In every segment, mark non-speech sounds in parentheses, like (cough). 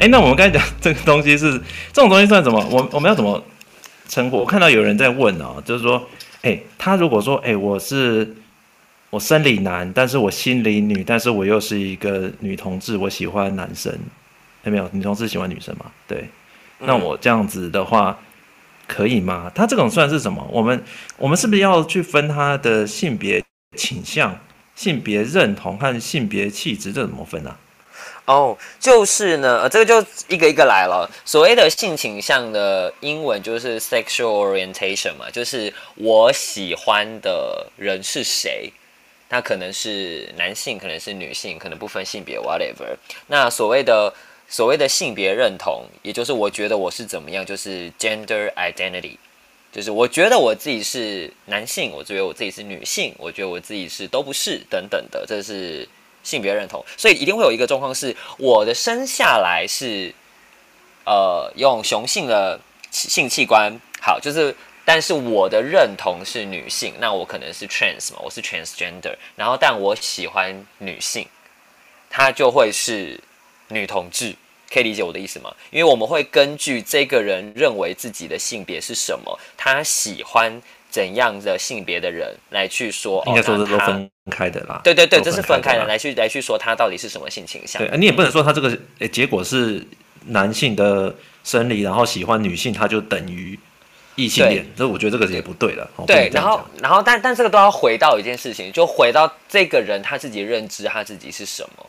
哎，那我们刚才讲这个东西是这种东西算什么？我我们要怎么称呼？我看到有人在问哦，就是说，哎，他如果说，哎，我是我生理男，但是我心理女，但是我又是一个女同志，我喜欢男生，有没有？女同志喜欢女生嘛？对，那我这样子的话。嗯可以吗？他这种算是什么？我们我们是不是要去分他的性别倾向、性别认同和性别气质？这怎么分啊？哦就是呢，这个就一个一个来了。所谓的性倾向的英文就是 sexual orientation 嘛，就是我喜欢的人是谁，那可能是男性，可能是女性，可能不分性别，whatever。那所谓的。所谓的性别认同，也就是我觉得我是怎么样，就是 gender identity，就是我觉得我自己是男性，我觉得我自己是女性，我觉得我自己是都不是等等的，这是性别认同。所以一定会有一个状况是，我的生下来是呃用雄性的性器官，好，就是但是我的认同是女性，那我可能是 trans 嘛，我是 transgender，然后但我喜欢女性，她就会是。女同志可以理解我的意思吗？因为我们会根据这个人认为自己的性别是什么，他喜欢怎样的性别的人来去说。应该说这都分开的啦。对对对，这是分开的，来去来去说他到底是什么性倾向。对，你也不能说他这个诶结果是男性的生理，然后喜欢女性，他就等于异性恋。这对我觉得这个也不对了。对，然后然后但但这个都要回到一件事情，就回到这个人他自己认知他自己是什么。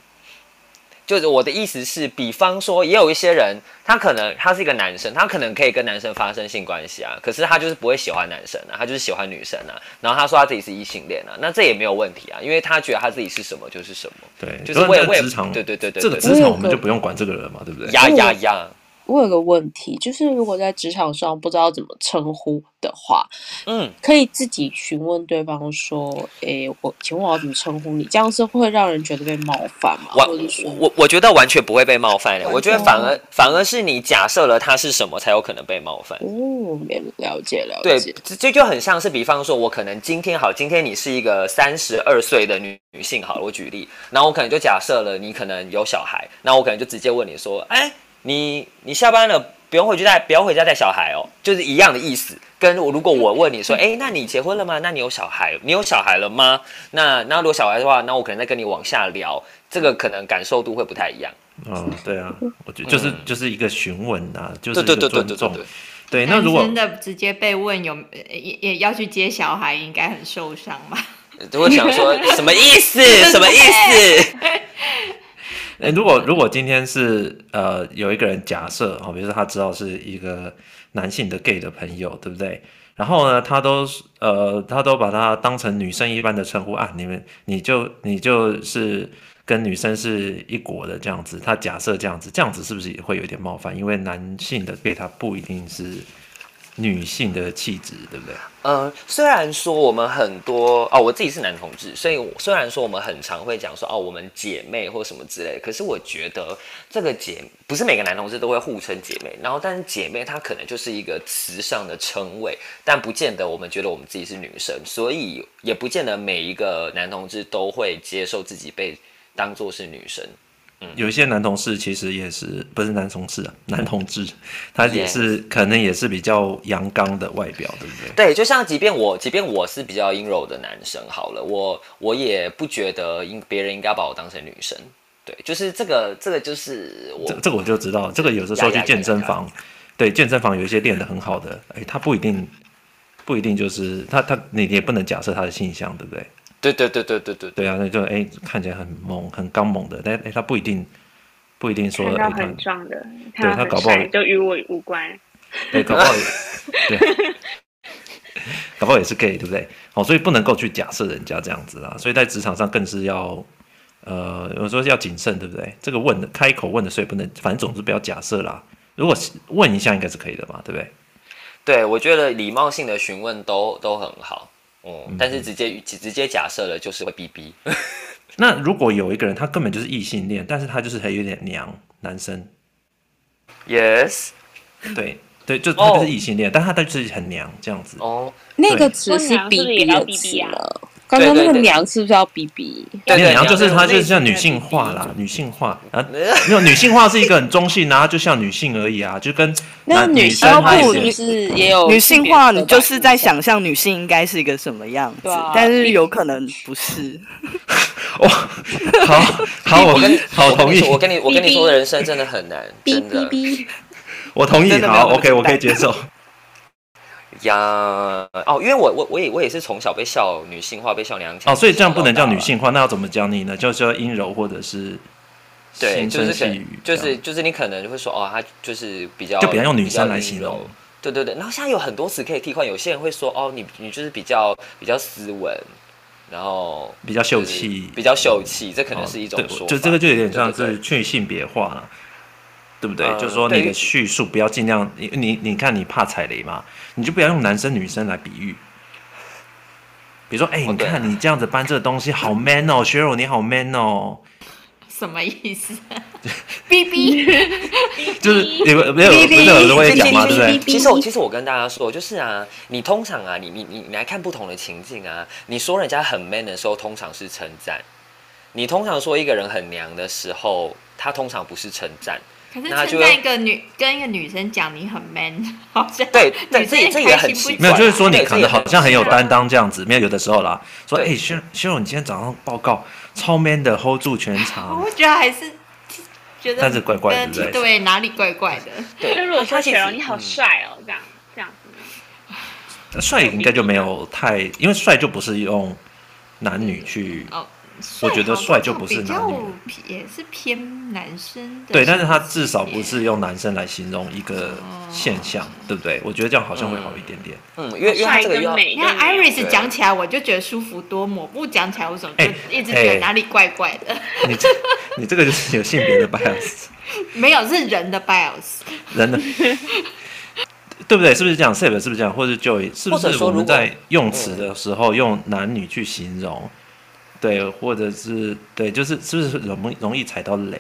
就是我的意思是，比方说，也有一些人，他可能他是一个男生，他可能可以跟男生发生性关系啊，可是他就是不会喜欢男生啊，他就是喜欢女生啊。然后他说他自己是异性恋啊，那这也没有问题啊，因为他觉得他自己是什么就是什么。对，就是为为职场，对对对对，这个职场我们就不用管这个人嘛，对不对？呀呀呀！我有个问题，就是如果在职场上不知道怎么称呼的话，嗯，可以自己询问对方说：“诶，我请问我要怎么称呼你？”这样是会让人觉得被冒犯吗？我我我觉得完全不会被冒犯的，我觉得反而反而是你假设了他是什么才有可能被冒犯。哦，了解了解。对，这就很像是，比方说，我可能今天好，今天你是一个三十二岁的女女性，好了，我举例，然后我可能就假设了你可能有小孩，那我可能就直接问你说：“哎。”你你下班了，不用回去带，不要回家带小孩哦，就是一样的意思。跟我如果我问你说，哎，那你结婚了吗？那你有小孩？你有小孩了吗？那那如果小孩的话，那我可能再跟你往下聊，这个可能感受度会不太一样。哦，对啊，我觉得就是、嗯、就是一个询问啊，就是尊重。对对对对对对，对。对，那如果真的直接被问有也也要去接小孩，应该很受伤吧？我想说什么意思？什么意思？(laughs) 哎，如果如果今天是呃有一个人假设哈，比如说他知道是一个男性的 gay 的朋友，对不对？然后呢，他都呃他都把他当成女生一般的称呼啊，你们你就你就是跟女生是一国的这样子，他假设这样子，这样子是不是也会有点冒犯？因为男性的 gay 他不一定是。女性的气质，对不对？嗯，虽然说我们很多哦，我自己是男同志，所以虽然说我们很常会讲说哦，我们姐妹或什么之类，可是我觉得这个姐不是每个男同志都会互称姐妹，然后但是姐妹她可能就是一个词上的称谓，但不见得我们觉得我们自己是女生，所以也不见得每一个男同志都会接受自己被当作是女生。有一些男同事其实也是不是男同事啊，男同志，他也是可能也是比较阳刚的外表，对不对？对，就像即便我，即便我是比较阴柔的男生，好了，我我也不觉得应别人应该把我当成女生。对，就是这个，这个就是我，这这个我就知道，这个有的时候去健身房，对，健身房有一些练得很好的，哎，他不一定不一定就是他他你也不能假设他的性向，对不对？对对对对对对对啊，那就哎看起来很猛很刚猛的，但哎他不一定不一定说他很壮的，对他搞不好就与我无关。对，搞不好也对，(laughs) 搞不好也是 gay，对不对？哦，所以不能够去假设人家这样子啦，所以在职场上更是要呃有时候要谨慎，对不对？这个问的开口问的，所以不能，反正总之不要假设啦。如果问一下，应该是可以的嘛，对不对？对，我觉得礼貌性的询问都都很好。嗯，但是直接直接假设了就是会逼逼。(laughs) 那如果有一个人他根本就是异性恋，但是他就是还有点娘男生，yes，对对，就他就是异性恋，oh. 但他他就是很娘这样子。哦，那个词是逼逼的词了，刚刚那个娘是不是要逼逼？对娘就是她就是像女性化啦，女性化啊，没有女性化是一个很中性，然后就像女性而已啊，就跟那女性化是不是也有女性化，你就是在想。象女性应该是一个什么样子，但是有可能不是。哇，(laughs) 好好，我我跟好同意我跟你，，我跟你说，人生真的很难，逼真的逼逼，我同意，好，OK，我可以接受。呀。哦，因为我我我也我也是从小被笑女性化，被笑娘腔。哦，所以这样不能叫女性化，那要怎么讲你呢？就是要阴柔或者是对，就是就是就是你可能会说哦，她就是比较就比较用女生来形容。对对对，然后现在有很多词可以替换，有些人会说哦，你你就是比较比较斯文，然后比较秀就是气，比较秀气，这可能哦是一种对说法。就这个就有点像是去性别化了，对不对？呃就是说你的对叙述不要尽量，你你你看你怕踩雷嘛，你就不要用男生女生来比喻。比如说，哎、你看你这样子搬这个东西好 man 哦，Cheryl 你好 man 哦，什么意思？？(laughs) B B，，(laughs) 就是你们没有不是有人会讲嘛，对不对？其实我其实我跟大家说，就是啊，你通常啊，你你你你来看不同的情境啊，你说人家很 man 的时候，通常是称赞；你通常说一个人很娘的时候，他通常不是称赞。可是那他就会称赞一个女跟一个女生讲你很 man，(laughs) 好像对对这也这也很奇怪没有，就是说你可能好像很有担当这样子，没有有的时候啦，说哎，对。薛薛柔，你今天早上报告超 man 的，hold 住全我场，我觉得还是 (laughs) 觉得，但是怪怪的对对？对，哪里怪怪的？(laughs) 对就如果说雪柔你好帅哦，这样这样子呢，帅应该就没有太，因为帅就不是用男女去，哦，我觉得帅就不是男女也是偏男生的，对，但是他至少不是用男生来形容一个现象，对不对？我觉得这样好像会好一点点。嗯，因为因为这个又要跟美你看 Iris 对讲起来，我就觉得舒服多；么，不讲起来，我怎么就哎一直觉得哎哪里怪怪的？你这你这个就是有性别的 bias，(laughs) 没有，是人的 bias。人的，(laughs) 对不对？是不是这样是不是这样？或者 Joy 是不是我们或者说如果在用词的时候用男女去形容？对，或者是对，就是是不是容易容易踩到雷？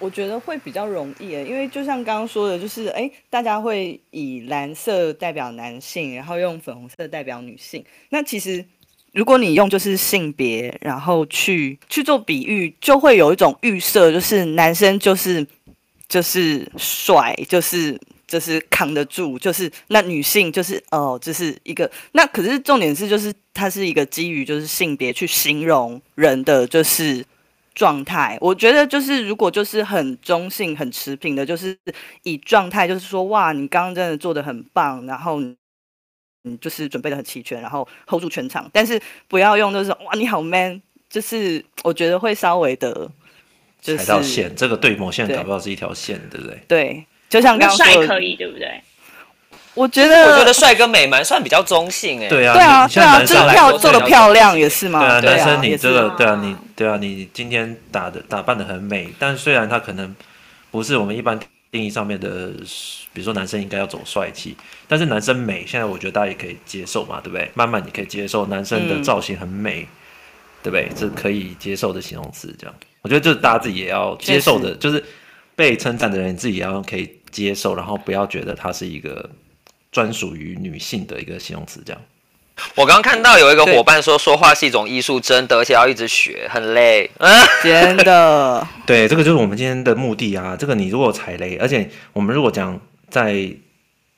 我觉得会比较容易，因为就像刚刚说的，就是哎，大家会以蓝色代表男性，然后用粉红色代表女性。那其实如果你用就是性别，然后去去做比喻，就会有一种预设，就是男生就是就是帅，就是就是扛得住，就是那女性就是哦，这、就是一个。那可是重点是，就是它是一个基于就是性别去形容人的，就是。状态，我觉得就是如果就是很中性、很持平的，就是以状态，就是说哇，你刚刚真的做的很棒，然后你就是准备的很齐全，然后 hold 住全场，但是不要用就是哇，你好 man，就是我觉得会稍微的，就是踩到线，这个对某些人搞不好是一条线，对不对？对，就像那刚刚说的，帅可以对不对？我觉得我觉得帅跟美蛮算比较中性哎。对啊，对啊，像对啊，就是男生漂做的漂亮也是嘛，对啊，男生你这个，啊对啊，你对啊，你今天打的打扮的很美，但虽然他可能不是我们一般定义上面的，比如说男生应该要走帅气，但是男生美，现在我觉得大家也可以接受嘛，对不对？慢慢你可以接受男生的造型很美，嗯、对不对？这可以接受的形容词，这样，我觉得就是大家自己也要接受的，就是被称赞的人你自己也要可以接受，然后不要觉得它是一个。专属于女性的一个形容词，这样。我刚刚看到有一个伙伴说，说话是一种艺术，真的，而且要一直学，很累。(laughs) 真的。对，这个就是我们今天的目的啊。这个你如果踩雷，而且我们如果讲在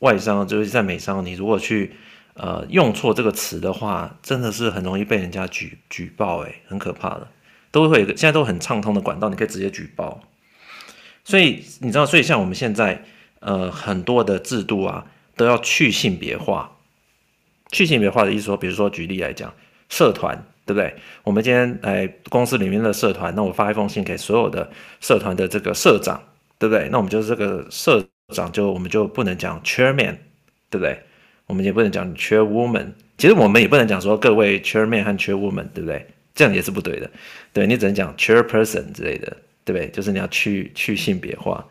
外商，就是在美商，你如果去呃用错这个词的话，真的是很容易被人家举举报，哎，很可怕的。都会有一个现在都很畅通的管道，你可以直接举报。所以你知道，所以像我们现在呃很多的制度啊。都要去性别化，去性别化的意思说，比如说举例来讲，社团对不对？我们今天来公司里面的社团，那我发一封信给所有的社团的这个社长，对不对？那我们就是这个社长就我们就不能讲 chairman，对不对？我们也不能讲 chairwoman，其实我们也不能讲说各位 chairman 和 chairwoman，对不对？这样也是不对的，对，你只能讲 chairperson 之类的，对不对？就是你要去去性别化。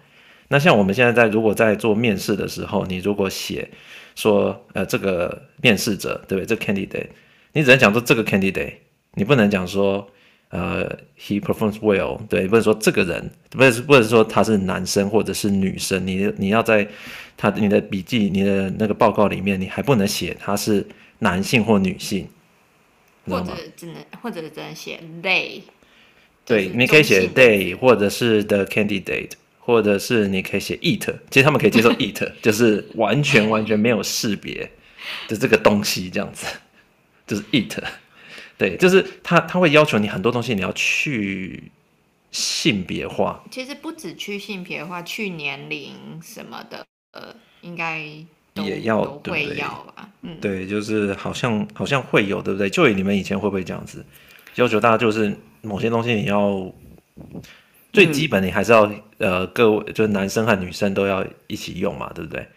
那像我们现在在如果在做面试的时候，你如果写说呃这个面试者对不对？这个 candidate，你只能讲说这个 candidate，你不能讲说呃 he performs well，对，不能说这个人，不是不能说他是男生或者是女生，你你要在他你的笔记、你的那个报告里面，你还不能写他是男性或女性，或者只能或者只能写 they。对，你可以写 they，或者是 the candidate，或者是你可以写 it。其实他们可以接受 (laughs) it，就是完全完全没有识别的这个东西，这样子，就是 it。(laughs) 对，就是他他会要求你很多东西，你要去性别化。其实不止去性别化，去年龄什么的，呃，应该也要会要吧？嗯，对，就是好像好像会有，对不对？就你们以前会不会这样子要求大家，就是某些东西你要最基本，你还是要、呃，各位就是男生和女生都要一起用嘛，对不对？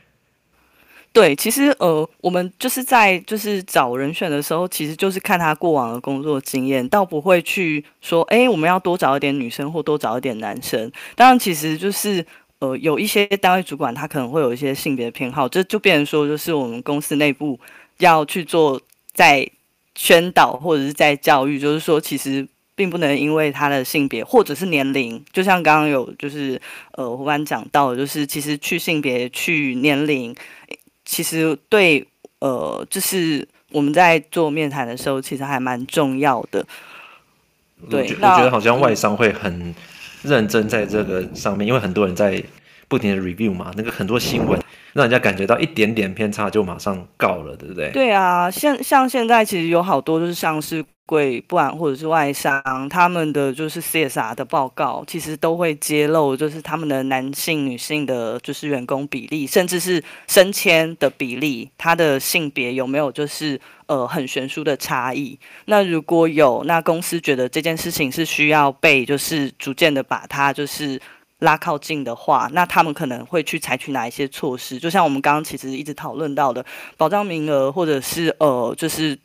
对，其实呃，我们就是在就是找人选的时候，其实就是看他过往的工作经验，倒不会去说，哎，我们要多找一点女生或多找一点男生。当然，其实就是呃，有一些单位主管他可能会有一些性别偏好，这就变成说，就是我们公司内部要去做在宣导或者是在教育，就是说，其实并不能因为他的性别或者是年龄，就像刚刚有就是呃伙伴讲到，就是其实去性别去年龄。其实对，呃，就是我们在做面谈的时候，其实还蛮重要的。对，我觉我觉得好像外商会很认真在这个上面，因为很多人在不停的 review 嘛，那个很多新闻让人家感觉到一点点偏差就马上告了，对不对？对啊，像像现在其实有好多就是像是。贵，不然或者是外商，他们的就是 CSR 的报告，其实都会揭露，就是他们的男性、女性的，就是员工比例，甚至是升迁的比例，他的性别有没有就是呃很悬殊的差异？那如果有，那公司觉得这件事情是需要被就是逐渐的把它就是拉靠近的话，那他们可能会去采取哪一些措施？就像我们刚刚其实一直讨论到的保障名额，或者是呃就是。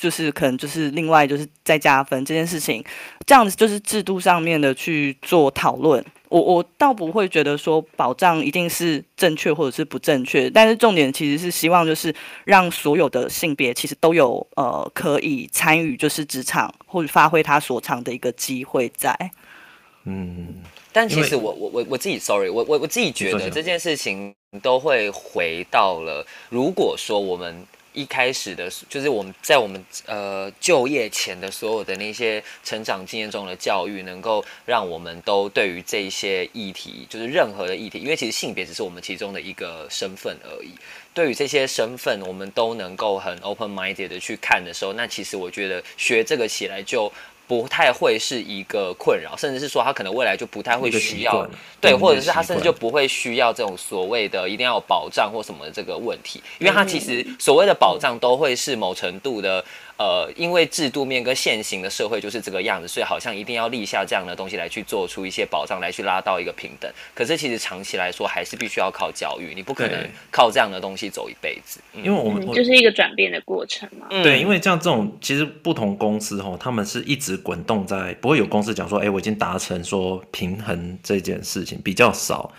就是可能就是另外就是再加分这件事情，这样子就是制度上面的去做讨论。我我倒不会觉得说保障一定是正确或者是不正确，但是重点其实是希望就是让所有的性别其实都有呃可以参与就是职场或者发挥他所长的一个机会在。嗯，但其实我我我我自己，sorry，我我我自己觉得这件事情都会回到了，如果说我们。一开始的，就是我们在我们呃就业前的所有的那些成长经验中的教育，能够让我们都对于这些议题，就是任何的议题，因为其实性别只是我们其中的一个身份而已。对于这些身份，我们都能够很 open minded 的去看的时候，那其实我觉得学这个起来就。不太会是一个困扰，甚至是说他可能未来就不太会需要，对，或者是他甚至就不会需要这种所谓的一定要有保障或什么的这个问题，因为他其实所谓的保障都会是某程度的。呃，因为制度面跟现行的社会就是这个样子，所以好像一定要立下这样的东西来去做出一些保障，来去拉到一个平等。可是其实长期来说，还是必须要靠教育，你不可能靠这样的东西走一辈子。因为我们、嗯、就是一个转变的过程嘛。对，因为像这种其实不同公司哈，他们是一直滚动在，不会有公司讲说，哎，我已经达成说平衡这件事情比较少。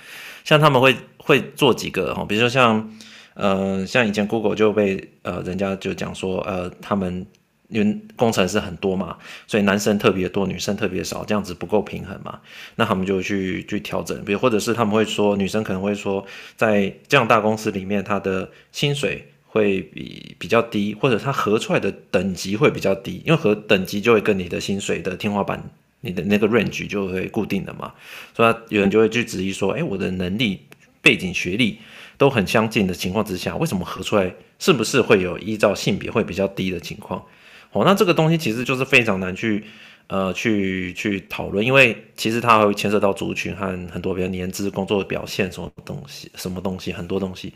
像他们会会做几个哈，比如说像。呃，像以前 Google 就被呃人家就讲说，呃，他们因为工程师很多嘛，所以男生特别多，女生特别少，这样子不够平衡嘛。那他们就去去调整，比如或者是他们会说，女生可能会说，在这样大公司里面，她的薪水会比比较低，或者他合出来的等级会比较低，因为核等级就会跟你的薪水的天花板，你的那个 range 就会固定的嘛。所以有人就会去质疑说，哎，我的能力、背景、学历。都很相近的情况之下，为什么合出来是不是会有依照性别会比较低的情况？哦，那这个东西其实就是非常难去呃去去讨论，因为其实它会牵涉到族群和很多比如年资、工作的表现什么东西、什么东西很多东西。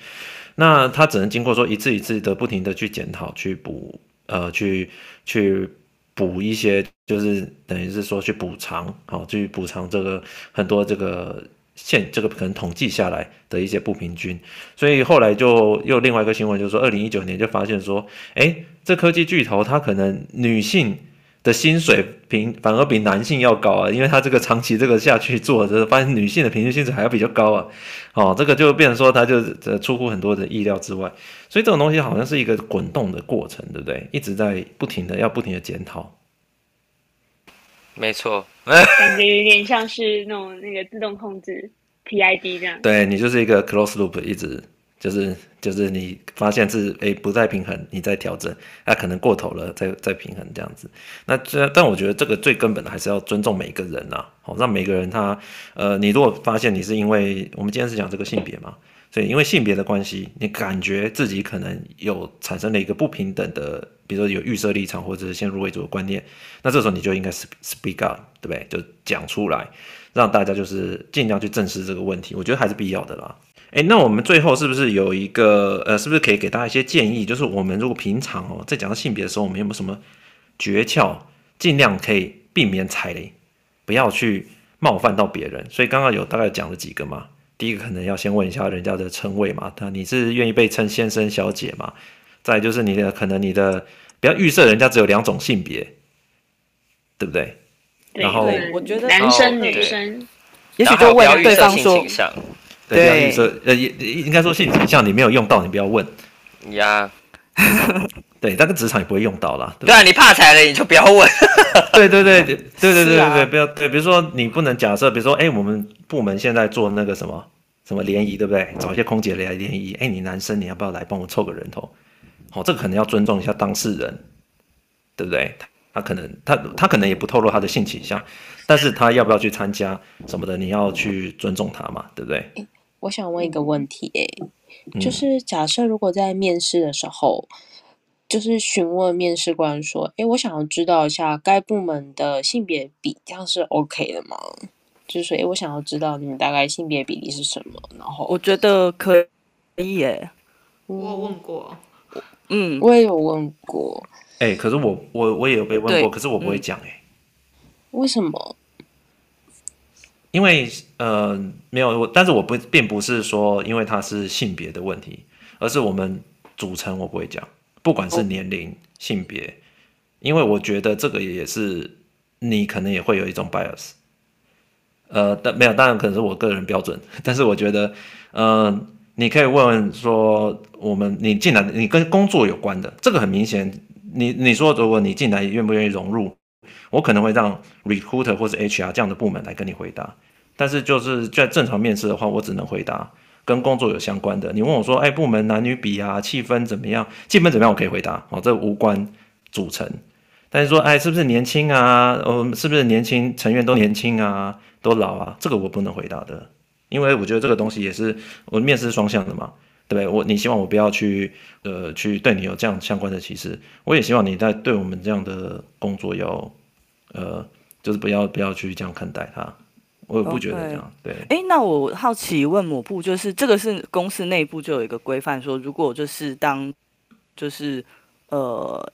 那它只能经过说一次一次的不停的去检讨、去补呃去去补一些，就是等于是说去补偿，好去补偿这个很多这个。现这个可能统计下来的一些不平均，所以后来就又另外一个新闻，就是说二零一九年就发现说，诶，这科技巨头它可能女性的薪水平反而比男性要高啊，因为它这个长期这个下去做，就是发现女性的平均薪水还要比较高啊，哦，这个就变成说它就出乎很多的意料之外，所以这种东西好像是一个滚动的过程，对不对？一直在不停的要不停的检讨。没错，感觉有点像是那种那个自动控制 PID 这样。对，你就是一个 close loop，一直就是就是你发现是诶不再平衡，你再调整，那、啊、可能过头了，再再平衡这样子。那这但我觉得这个最根本的还是要尊重每个人呐，好让每个人他呃，你如果发现你是因为我们今天是讲这个性别嘛，所以因为性别的关系，你感觉自己可能有产生了一个不平等的，比如说有预设立场或者是先入为主的观念，那这时候你就应该 speak up，对不对？就讲出来，让大家就是尽量去正视这个问题，我觉得还是必要的啦。哎，那我们最后是不是有一个呃，是不是可以给大家一些建议？就是我们如果平常哦，在讲到性别的时候，我们有没有什么诀窍，尽量可以避免踩雷，不要去冒犯到别人？所以刚刚有大概讲了几个嘛。第一个可能要先问一下人家的称谓嘛，他你是愿意被称先生、小姐嘛？再就是你的可能你的不要预设人家只有两种性别，对不对？对然后我觉得男生、哦女生，也许就问对方说，对，不要预设，呃，应应该说性倾向你没有用到，你不要问呀。(laughs) 对，但个职场也不会用到啦。对，对啊，你怕踩雷你就不要问。对对对对对对对对，(laughs) 啊，不要对。比如说你不能假设，比如说，哎，我们部门现在做那个什么什么联谊，对不对？找一些空姐来联谊。哎，你男生你要不要来帮我凑个人头？好、哦，这个可能要尊重一下当事人，对不对？他可能他他可能也不透露他的性倾向，但是他要不要去参加什么的，你要去尊重他嘛，对不对？我想问一个问题，诶，就是假设如果在面试的时候，嗯、就是询问面试官说，诶，我想要知道一下该部门的性别比，这样是 OK 的吗？就是说，诶，我想要知道你们大概性别比例是什么？然后我觉得可以耶。我有问过，嗯，我也有问过。哎、欸，可是我我我也有被问过，可是我不会讲哎、欸嗯。为什么？因为呃没有我，但是我不并不是说因为它是性别的问题，而是我们组成我不会讲，不管是年龄、哦、性别，因为我觉得这个也是你可能也会有一种 bias，呃，但没有，当然可能是我个人标准，但是我觉得，嗯、呃，你可以问问说我们你进来你跟工作有关的，这个很明显，你你说如果你进来愿不愿意融入？我可能会让 recruiter 或者 HR 这样的部门来跟你回答，但是就是在正常面试的话，我只能回答跟工作有相关的。你问我说，哎，部门男女比啊，气氛怎么样？气氛怎么样？我可以回答，哦，这无关组成。但是说，哎，是不是年轻啊？哦，是不是年轻成员都年轻啊？都老啊？这个我不能回答的，因为我觉得这个东西也是我面试双向的嘛，对不对？我你希望我不要去呃去对你有这样相关的歧视，我也希望你在对我们这样的工作要。呃，就是不要不要去这样看待它，我也不觉得这样。Okay. 对，哎，那我好奇问某部，就是这个是公司内部就有一个规范，说如果就是当就是呃，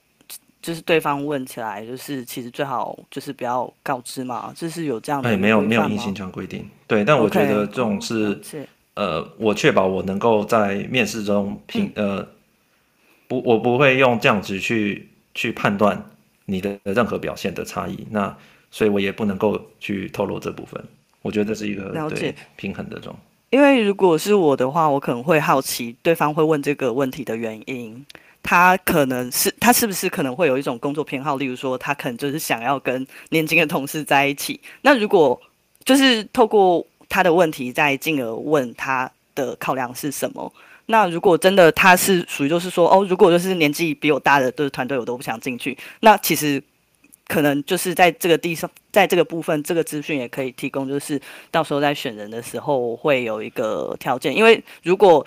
就是对方问起来，就是其实最好就是不要告知嘛，就是有这样的。哎，没有没有硬性这样规定，对，但我觉得这种是、okay. 呃，我确保我能够在面试中评、嗯、呃，不，我不会用这样子去去判断。你的任何表现的差异，那所以我也不能够去透露这部分。我觉得这是一个了解平衡的这种。因为如果是我的话，我可能会好奇对方会问这个问题的原因。他可能是他是不是可能会有一种工作偏好，例如说他可能就是想要跟年轻的同事在一起。那如果就是透过他的问题，再进而问他的考量是什么？那如果真的他是属于就是说哦，如果就是年纪比我大的就是团队，我都不想进去。那其实可能就是在这个地方，在这个部分，这个资讯也可以提供，就是到时候在选人的时候会有一个条件。因为如果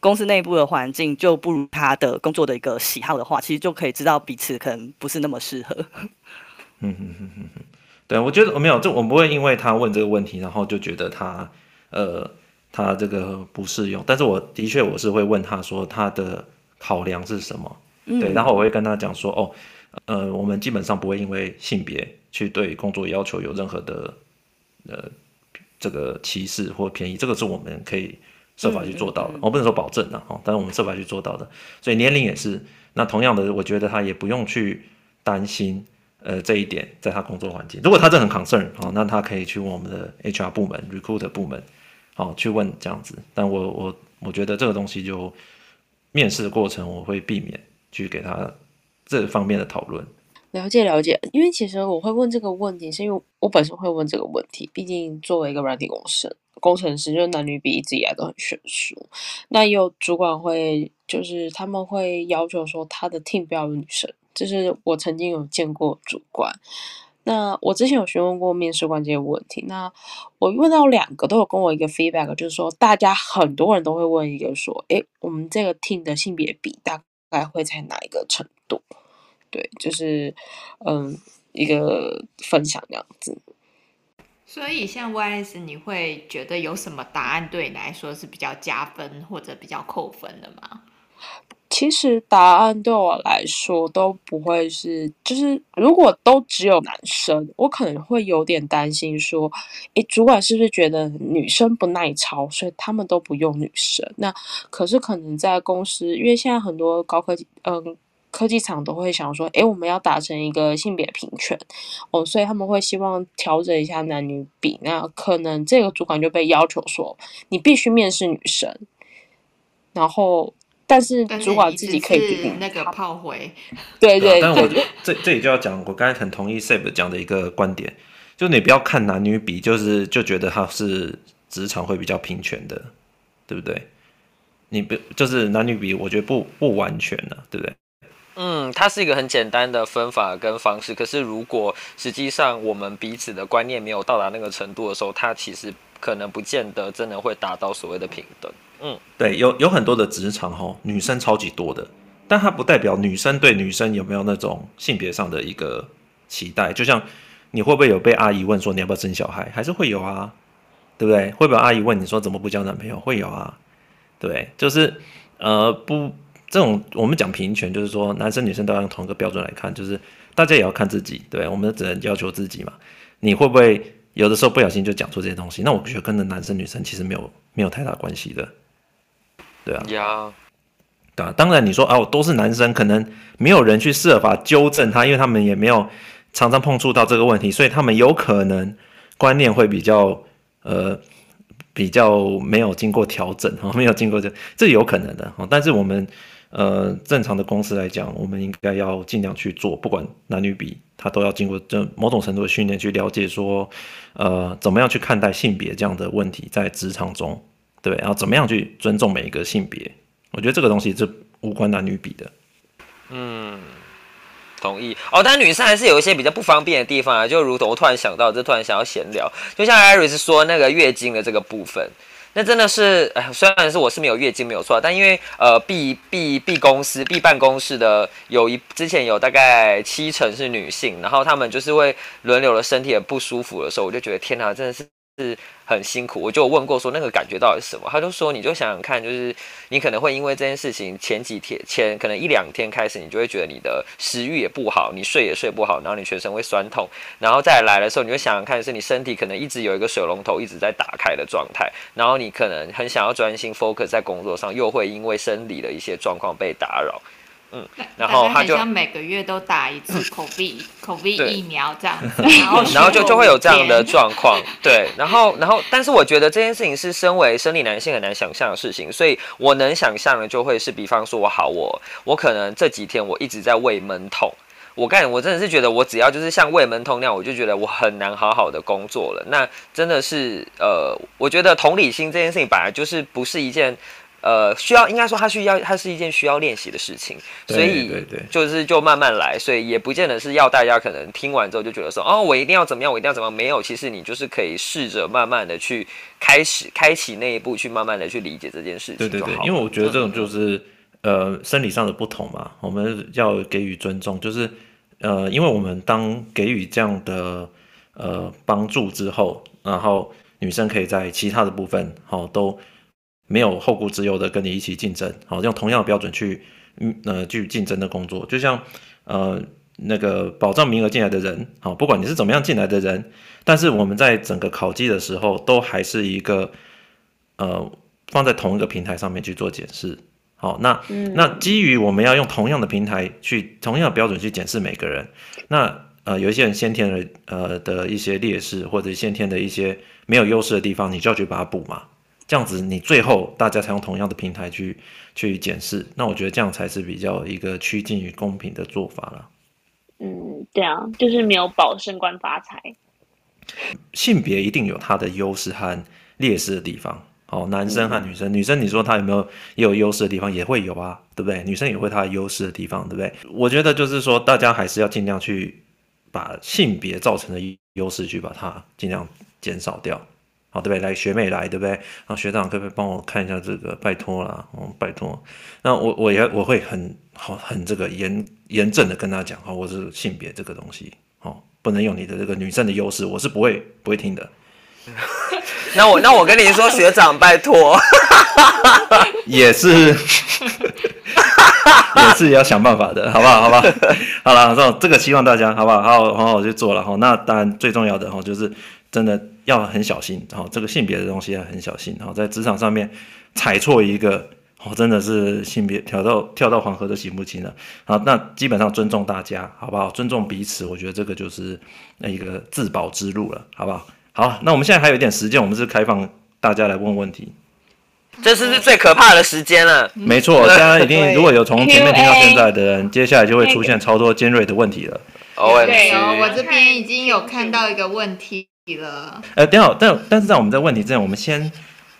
公司内部的环境就不如他的工作的一个喜好的话，其实就可以知道彼此可能不是那么适合。对，我觉得我没有，这我不会因为他问这个问题，然后就觉得他呃。他这个不适用，但是我的确我是会问他说他的考量是什么，嗯、对，然后我会跟他讲说，哦，呃，我们基本上不会因为性别去对工作要求有任何的呃这个歧视或便宜，这个是我们可以设法去做到的，我、嗯嗯嗯。哦、不能说保证的哦，但是我们设法去做到的，所以年龄也是，那同样的，我觉得他也不用去担心呃这一点，在他工作环境，如果他真的很 concern 哦，那他可以去问我们的 HR 部门、recruiter 部门。好，去问这样子，但我我我觉得这个东西就面试的过程，我会避免去给他这方面的讨论。了解了解，因为其实我会问这个问题，是因为我本身会问这个问题。毕竟作为一个软体工程工程师，就是男女比一直以来都很悬殊。那也有主管会，就是他们会要求说他的 team 不要有女生，就是我曾经有见过主管。那我之前有询问过面试官这些问题，那我问到两个都有跟我一个 feedback，就是说大家很多人都会问一个说，诶，我们这个 team 的性别比大概会在哪一个程度？对，就是嗯，一个分享这样子。所以像 YS，你会觉得有什么答案对你来说是比较加分或者比较扣分的吗？其实答案对我来说都不会是，就是如果都只有男生，我可能会有点担心说，诶，主管是不是觉得女生不耐操，所以他们都不用女生？那可是可能在公司，因为现在很多高科技，嗯。科技厂都会想说，诶，我们要达成一个性别平权哦，所以他们会希望调整一下男女比。那可能这个主管就被要求说，你必须面试女生。然后，但是主管自己可以决定那个炮灰。对对，对。但我这这里就要讲，我刚才很同意 Seb 讲的一个观点，就你不要看男女比，就是就觉得他是职场会比较平权的，对不对？你不就是男女比，我觉得不不完全呢，对不对？嗯，它是一个很简单的分法跟方式，可是如果实际上我们彼此的观念没有到达那个程度的时候，它其实可能不见得真的会达到所谓的平等。嗯，对，有有很多的职场哈，女生超级多的，但它不代表女生对女生有没有那种性别上的一个期待。就像你会不会有被阿姨问说你要不要生小孩，还是会有啊，对不对？会不会阿姨问你说怎么不交男朋友，会有啊，对，就是呃不。这种我们讲平权，就是说男生女生都要用同一个标准来看，就是大家也要看自己，对，我们只能要求自己嘛。你会不会有的时候不小心就讲出这些东西？那我觉得跟男生女生其实没有没有太大关系的，对啊。对啊，当然你说啊，我都是男生，可能没有人去设法纠正他，因为他们也没有常常碰触到这个问题，所以他们有可能观念会比较呃比较没有经过调整哈，(laughs) 没有经过这这有可能的哈，但是我们。呃，正常的公司来讲，我们应该要尽量去做，不管男女比，他都要经过这某种程度的训练，去了解说，呃，怎么样去看待性别这样的问题在职场中，对，然后怎么样去尊重每一个性别，我觉得这个东西是无关男女比的。嗯，同意。哦，但女生还是有一些比较不方便的地方啊，就如同我突然想到，这突然想要闲聊，就像 Iris 说那个月经的这个部分。那真的是，哎，虽然是我是没有月经没有错，但因为呃，B B B 公司 B 办公室的有一之前有大概七成是女性，然后他们就是会轮流的身体很不舒服的时候，我就觉得天哪，真的。是很辛苦，我就问过说那个感觉到底是什么，他就说你就想想看，就是你可能会因为这件事情前几天前可能一两天开始，你就会觉得你的食欲也不好，你睡也睡不好，然后你全身会酸痛，然后再来的时候，你就想想看，是你身体可能一直有一个水龙头一直在打开的状态，然后你可能很想要专心 focus 在工作上，又会因为生理的一些状况被打扰。嗯，然后他就每个月都打一次 COVID COVID 疫苗这样子，然后然后就就会有这样的状况，对，然后然后但是我觉得这件事情是身为生理男性很难想象的事情，所以我能想象的就会是，比方说我好我我可能这几天我一直在胃闷痛，我干我真的是觉得我只要就是像胃闷痛那样，我就觉得我很难好好的工作了，那真的是呃，我觉得同理心这件事情本来就是不是一件。呃，需要应该说，它需要，它是一件需要练习的事情，所以就是就慢慢来，所以也不见得是要大家可能听完之后就觉得说，哦，我一定要怎么样，我一定要怎么样，没有，其实你就是可以试着慢慢的去开始，开启那一步，去慢慢的去理解这件事情。对对对，因为我觉得这种就是呃生理上的不同嘛，我们要给予尊重，就是呃，因为我们当给予这样的呃帮助之后，然后女生可以在其他的部分好都。没有后顾之忧的跟你一起竞争，好，用同样的标准去，嗯，呃，去竞争的工作，就像，呃，那个保障名额进来的人，好，不管你是怎么样进来的人，但是我们在整个考绩的时候，都还是一个，呃，放在同一个平台上面去做检视，好，那，嗯、那基于我们要用同样的平台去，同样的标准去检视每个人，那，呃，有一些人先天的，呃，的一些劣势或者先天的一些没有优势的地方，你就要去把它补嘛。这样子，你最后大家才用同样的平台去去检视，那我觉得这样才是比较一个趋近于公平的做法了。嗯，对啊，就是没有保升官发财。性别一定有它的优势和劣势的地方。哦，男生和女生，女生你说她有没有也有优势的地方，也会有啊，对不对？女生也会她的优势的地方，对不对？我觉得就是说，大家还是要尽量去把性别造成的优势去把它尽量减少掉，好，对不对？来学妹来，对不对？然后学长可不可以帮我看一下这个？拜托啦，哦，拜托。那我我也我会很好很这个严严正的跟他讲，哦，我是性别这个东西，哦，不能用你的这个女生的优势，我是不会不会听的。(laughs) 那我那我跟你说，学长拜托，(laughs) 也是，(laughs) 也是要想办法的，好不好？好吧，好了，这这个希望大家好不好？好好好好去做了哈。那当然最重要的哈，就是真的要很小心，哈，这个性别的东西要很小心，哈，在职场上面踩错一个，哦，真的是性别跳到跳到黄河都洗不清了。好，那基本上尊重大家，好不好？尊重彼此，我觉得这个就是那一个自保之路了，好不好？好，那我们现在还有一点时间，我们是开放大家来问问题。这是是最可怕的时间了？没错，大家一定如果有从前面听到现在的人，接下来就会出现超多尖锐的问题了。哦，对哦，我这边已经有看到一个问题了。呃，等下，但但是在我们在问题之前，我们先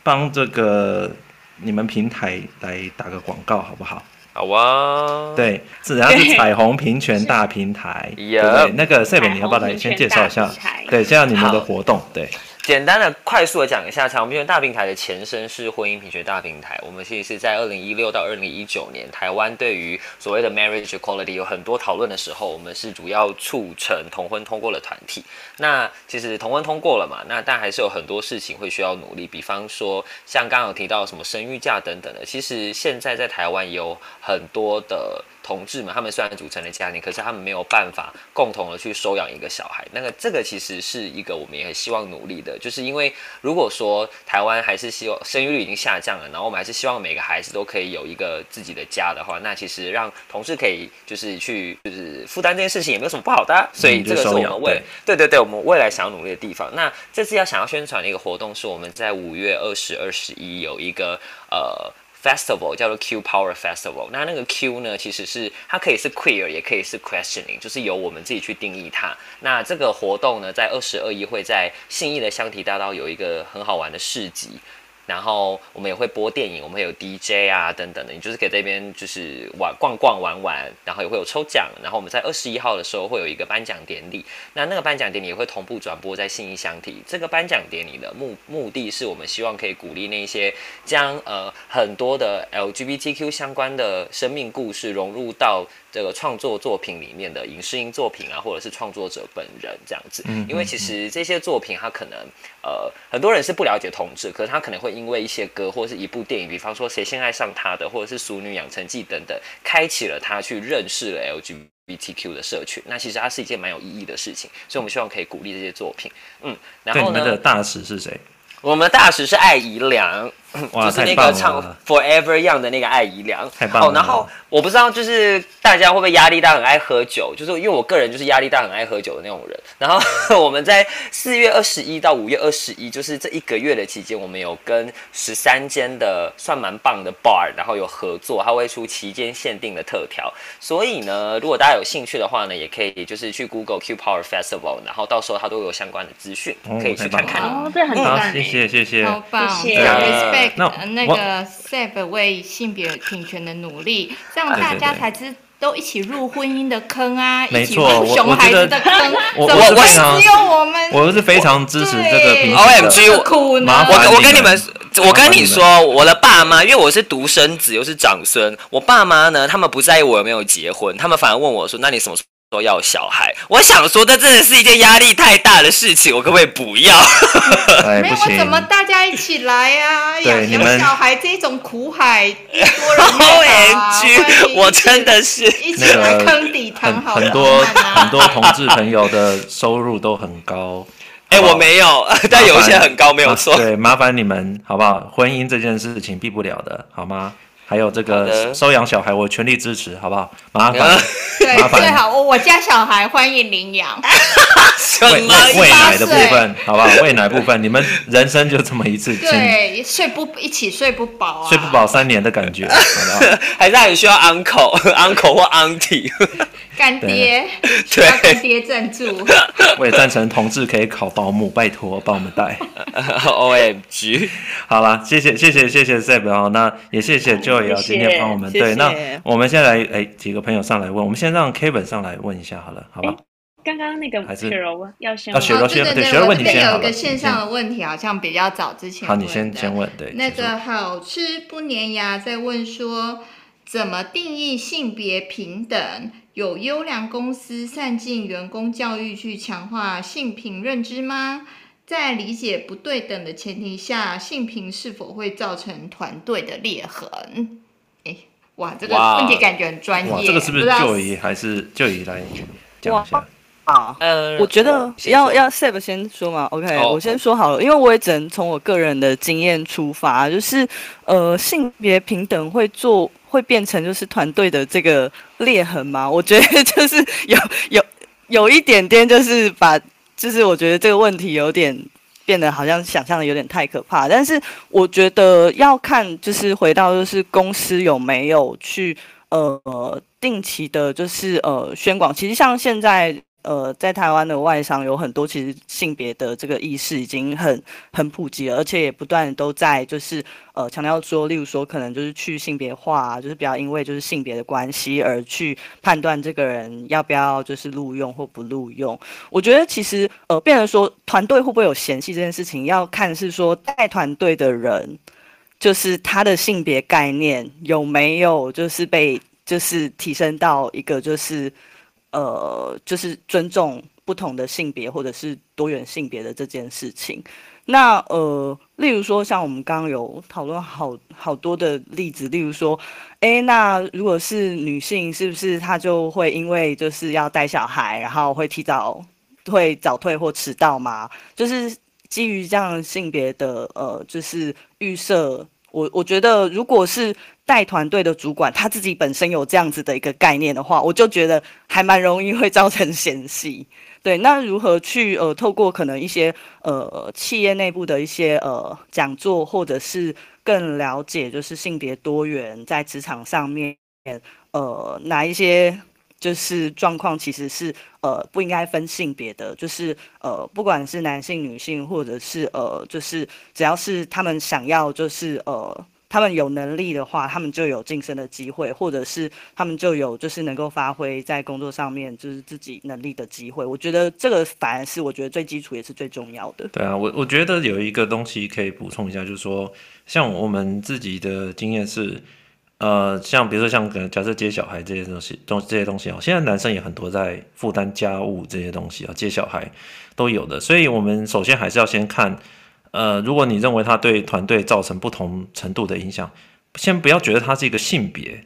帮这个你们平台来打个广告，好不好？好啊，对，自然是彩虹平权大平台，(laughs) 对不对？那个 Seb 你要不要来先介绍一下？对，介绍你们的活动，对。简单的、快速的讲一下，彩虹平权大平台的前身是婚姻平权大平台。我们其实是在二零一六到二零一九年，台湾对于所谓的 marriage equality 有很多讨论的时候，我们是主要促成同婚通过的团体。那其实同婚通过了嘛，那但还是有很多事情会需要努力，比方说像刚刚有提到什么生育假等等的。其实现在在台湾有很多的。同志们，他们虽然组成了家庭，可是他们没有办法共同的去收养一个小孩。那个这个其实是一个我们也很希望努力的，就是因为如果说台湾还是希望生育率已经下降了，然后我们还是希望每个孩子都可以有一个自己的家的话，那其实让同志可以就是去就是负担这件事情也没有什么不好的。所以这个是我们未对对对，我们未来想要努力的地方。那这次要想要宣传的一个活动是我们在五月二十二十一有一个呃。Festival 叫做 Q Power Festival，那那个 Q 呢，其实是它可以是 queer，也可以是 questioning，就是由我们自己去定义它。那这个活动呢，在二十二一会在信义的香堤大道有一个很好玩的市集。然后我们也会播电影，我们会有 DJ 啊等等的，你就是给这边就是玩逛逛玩玩，然后也会有抽奖，然后我们在二十一号的时候会有一个颁奖典礼，那那个颁奖典礼也会同步转播在信义香堤。这个颁奖典礼的目目的是我们希望可以鼓励那些将呃很多的 LGBTQ 相关的生命故事融入到。这个创作作品里面的影视音作品啊，或者是创作者本人这样子，因为其实这些作品，他可能呃很多人是不了解同志，可是他可能会因为一些歌或是一部电影，比方说《谁先爱上他的》或者是《熟女养成记》等等，开启了他去认识了 LGBTQ 的社群。那其实它是一件蛮有意义的事情，所以我们希望可以鼓励这些作品。嗯，然后呢，你们的大使是谁？我们的大使是艾怡良。就是那个唱 Forever Young 的那个艾怡良，太棒了。哦，然后我不知道，就是大家会不会压力大，很爱喝酒？就是因为我个人就是压力大，很爱喝酒的那种人。然后 (laughs) 我们在四月二十一到五月二十一，就是这一个月的期间，我们有跟十三间的算蛮棒的 bar，然后有合作，他会出期间限定的特调。所以呢，如果大家有兴趣的话呢，也可以就是去 Google Q Power Festival，然后到时候他都有相关的资讯，可以去看看。哦，这很棒，谢谢谢谢，好棒，谢谢。那那个 Seb 为性别平权的努力，这样大家才知都一起入婚姻的坑啊，一起入熊孩子的坑。我我我只有我们，我是非常支持这个平权。OMG，我我跟你们，我跟你说，我的爸妈，因为我是独生子又是长孙，我爸妈呢，他们不在意我有没有结婚，他们反而问我说：“那你什么时候？”说要小孩，我想说，这真的是一件压力太大的事情，我可不可以不要？哎、没有，我怎么大家一起来呀、啊？养养小孩这种苦海，多人 OMG，(laughs) 我真的是一起来坑底谈好、啊、很多很多同志朋友的收入都很高。(laughs) 哎、欸，我没有，但有一些很高，没有错。对，麻烦你们好不好？婚姻这件事情避不了的，好吗？还有这个收养小孩，我全力支持，好不好？麻烦，(laughs) 对，最好我我家小孩欢迎领养。(laughs) 喂喂奶的部分，好不好？喂奶部分，(laughs) 你们人生就这么一次，对，睡不一起睡不饱啊，睡不饱三年的感觉，好不好？还是很需要 uncle uncle 或 auntie。干爹，对，干爹赞助。我也赞成同志可以考保姆，拜托帮我们带。O M G，好了，谢谢谢谢谢谢 seb 哦，那也谢谢 Joy 哦，今天帮我们谢谢对。那我们先来哎几个朋友上来问，我们先让 Kevin 上来问一下好了，好吧？刚刚那个雪柔要先啊，雪柔先对，雪柔问题先。有个线上的问题，好像比较早之前。好，你先先问对。那个好吃不粘牙在问说，怎么定义性别平等？有优良公司善尽员工教育去强化性平认知吗？在理解不对等的前提下，性平是否会造成团队的裂痕？哎，哇，这个问题感觉很专业。这个是不是就以还是就以来讲一下？啊，呃，我觉得要要 Zeb 先说嘛，OK，、oh, 我先说好了，因为我也只能从我个人的经验出发，就是呃，性别平等会做会变成就是团队的这个裂痕吗？我觉得 (laughs) 就是有有有一点点，就是把就是我觉得这个问题有点变得好像想象的有点太可怕，但是我觉得要看就是回到就是公司有没有去呃定期的，就是呃宣广，其实像现在。呃，在台湾的外商有很多，其实性别的这个意识已经很很普及了，而且也不断都在就是呃强调说，例如说可能就是去性别化，就是不要因为就是性别的关系而去判断这个人要不要就是录用或不录用。我觉得其实呃，变成说团队会不会有嫌隙这件事情，要看是说带团队的人，就是他的性别概念有没有就是被就是提升到一个就是。呃，就是尊重不同的性别或者是多元性别的这件事情。那呃，例如说，像我们刚刚有讨论好好多的例子，例如说，诶，那如果是女性，是不是她就会因为就是要带小孩，然后会提早会早退或迟到吗？就是基于这样性别的呃，就是预设。我我觉得，如果是带团队的主管，他自己本身有这样子的一个概念的话，我就觉得还蛮容易会造成嫌隙。(laughs) 对，那如何去呃，透过可能一些呃企业内部的一些呃讲座，或者是更了解就是性别多元在职场上面呃哪一些就是状况其实是呃不应该分性别的，就是呃不管是男性女性，或者是呃就是只要是他们想要就是呃。他们有能力的话，他们就有晋升的机会，或者是他们就有就是能够发挥在工作上面就是自己能力的机会。我觉得这个反而是我觉得最基础也是最重要的。对啊，我我觉得有一个东西可以补充一下，就是说，像我们自己的经验是，呃，像比如说像可能假设接小孩这些东西，东这些东西啊，现在男生也很多在负担家务这些东西啊，接小孩都有的，所以我们首先还是要先看。呃，如果你认为他对团队造成不同程度的影响，先不要觉得他是一个性别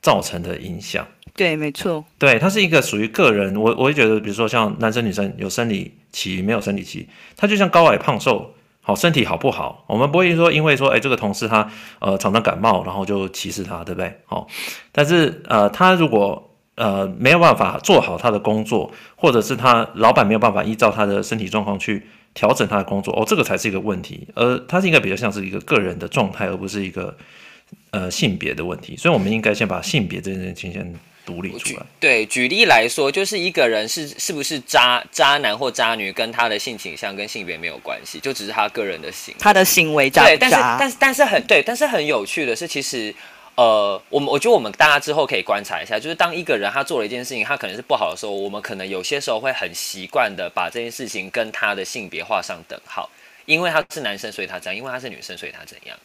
造成的影响。对，没错。对，他是一个属于个人。我我会觉得，比如说像男生女生有生理期没有生理期，他就像高矮胖瘦，好身体好不好，我们不会说因为说，哎，这个同事他呃常常感冒，然后就歧视他，对不对？好，但是呃，他如果呃没有办法做好他的工作，或者是他老板没有办法依照他的身体状况去。调整他的工作哦，这个才是一个问题，而他是应该比较像是一个个人的状态，而不是一个呃性别的问题。所以，我们应该先把性别这件事情先独立出来。对，举例来说，就是一个人是是不是渣渣男或渣女，跟他的性倾向跟性别没有关系，就只是他个人的行为，他的行为渣不渣。对，但是但是但是很对，但是很有趣的是，其实。呃，我们我觉得我们大家之后可以观察一下，就是当一个人他做了一件事情，他可能是不好的时候，我们可能有些时候会很习惯的把这件事情跟他的性别画上等号，因为他是男生，所以他这样；因为他是女生，所以他怎样。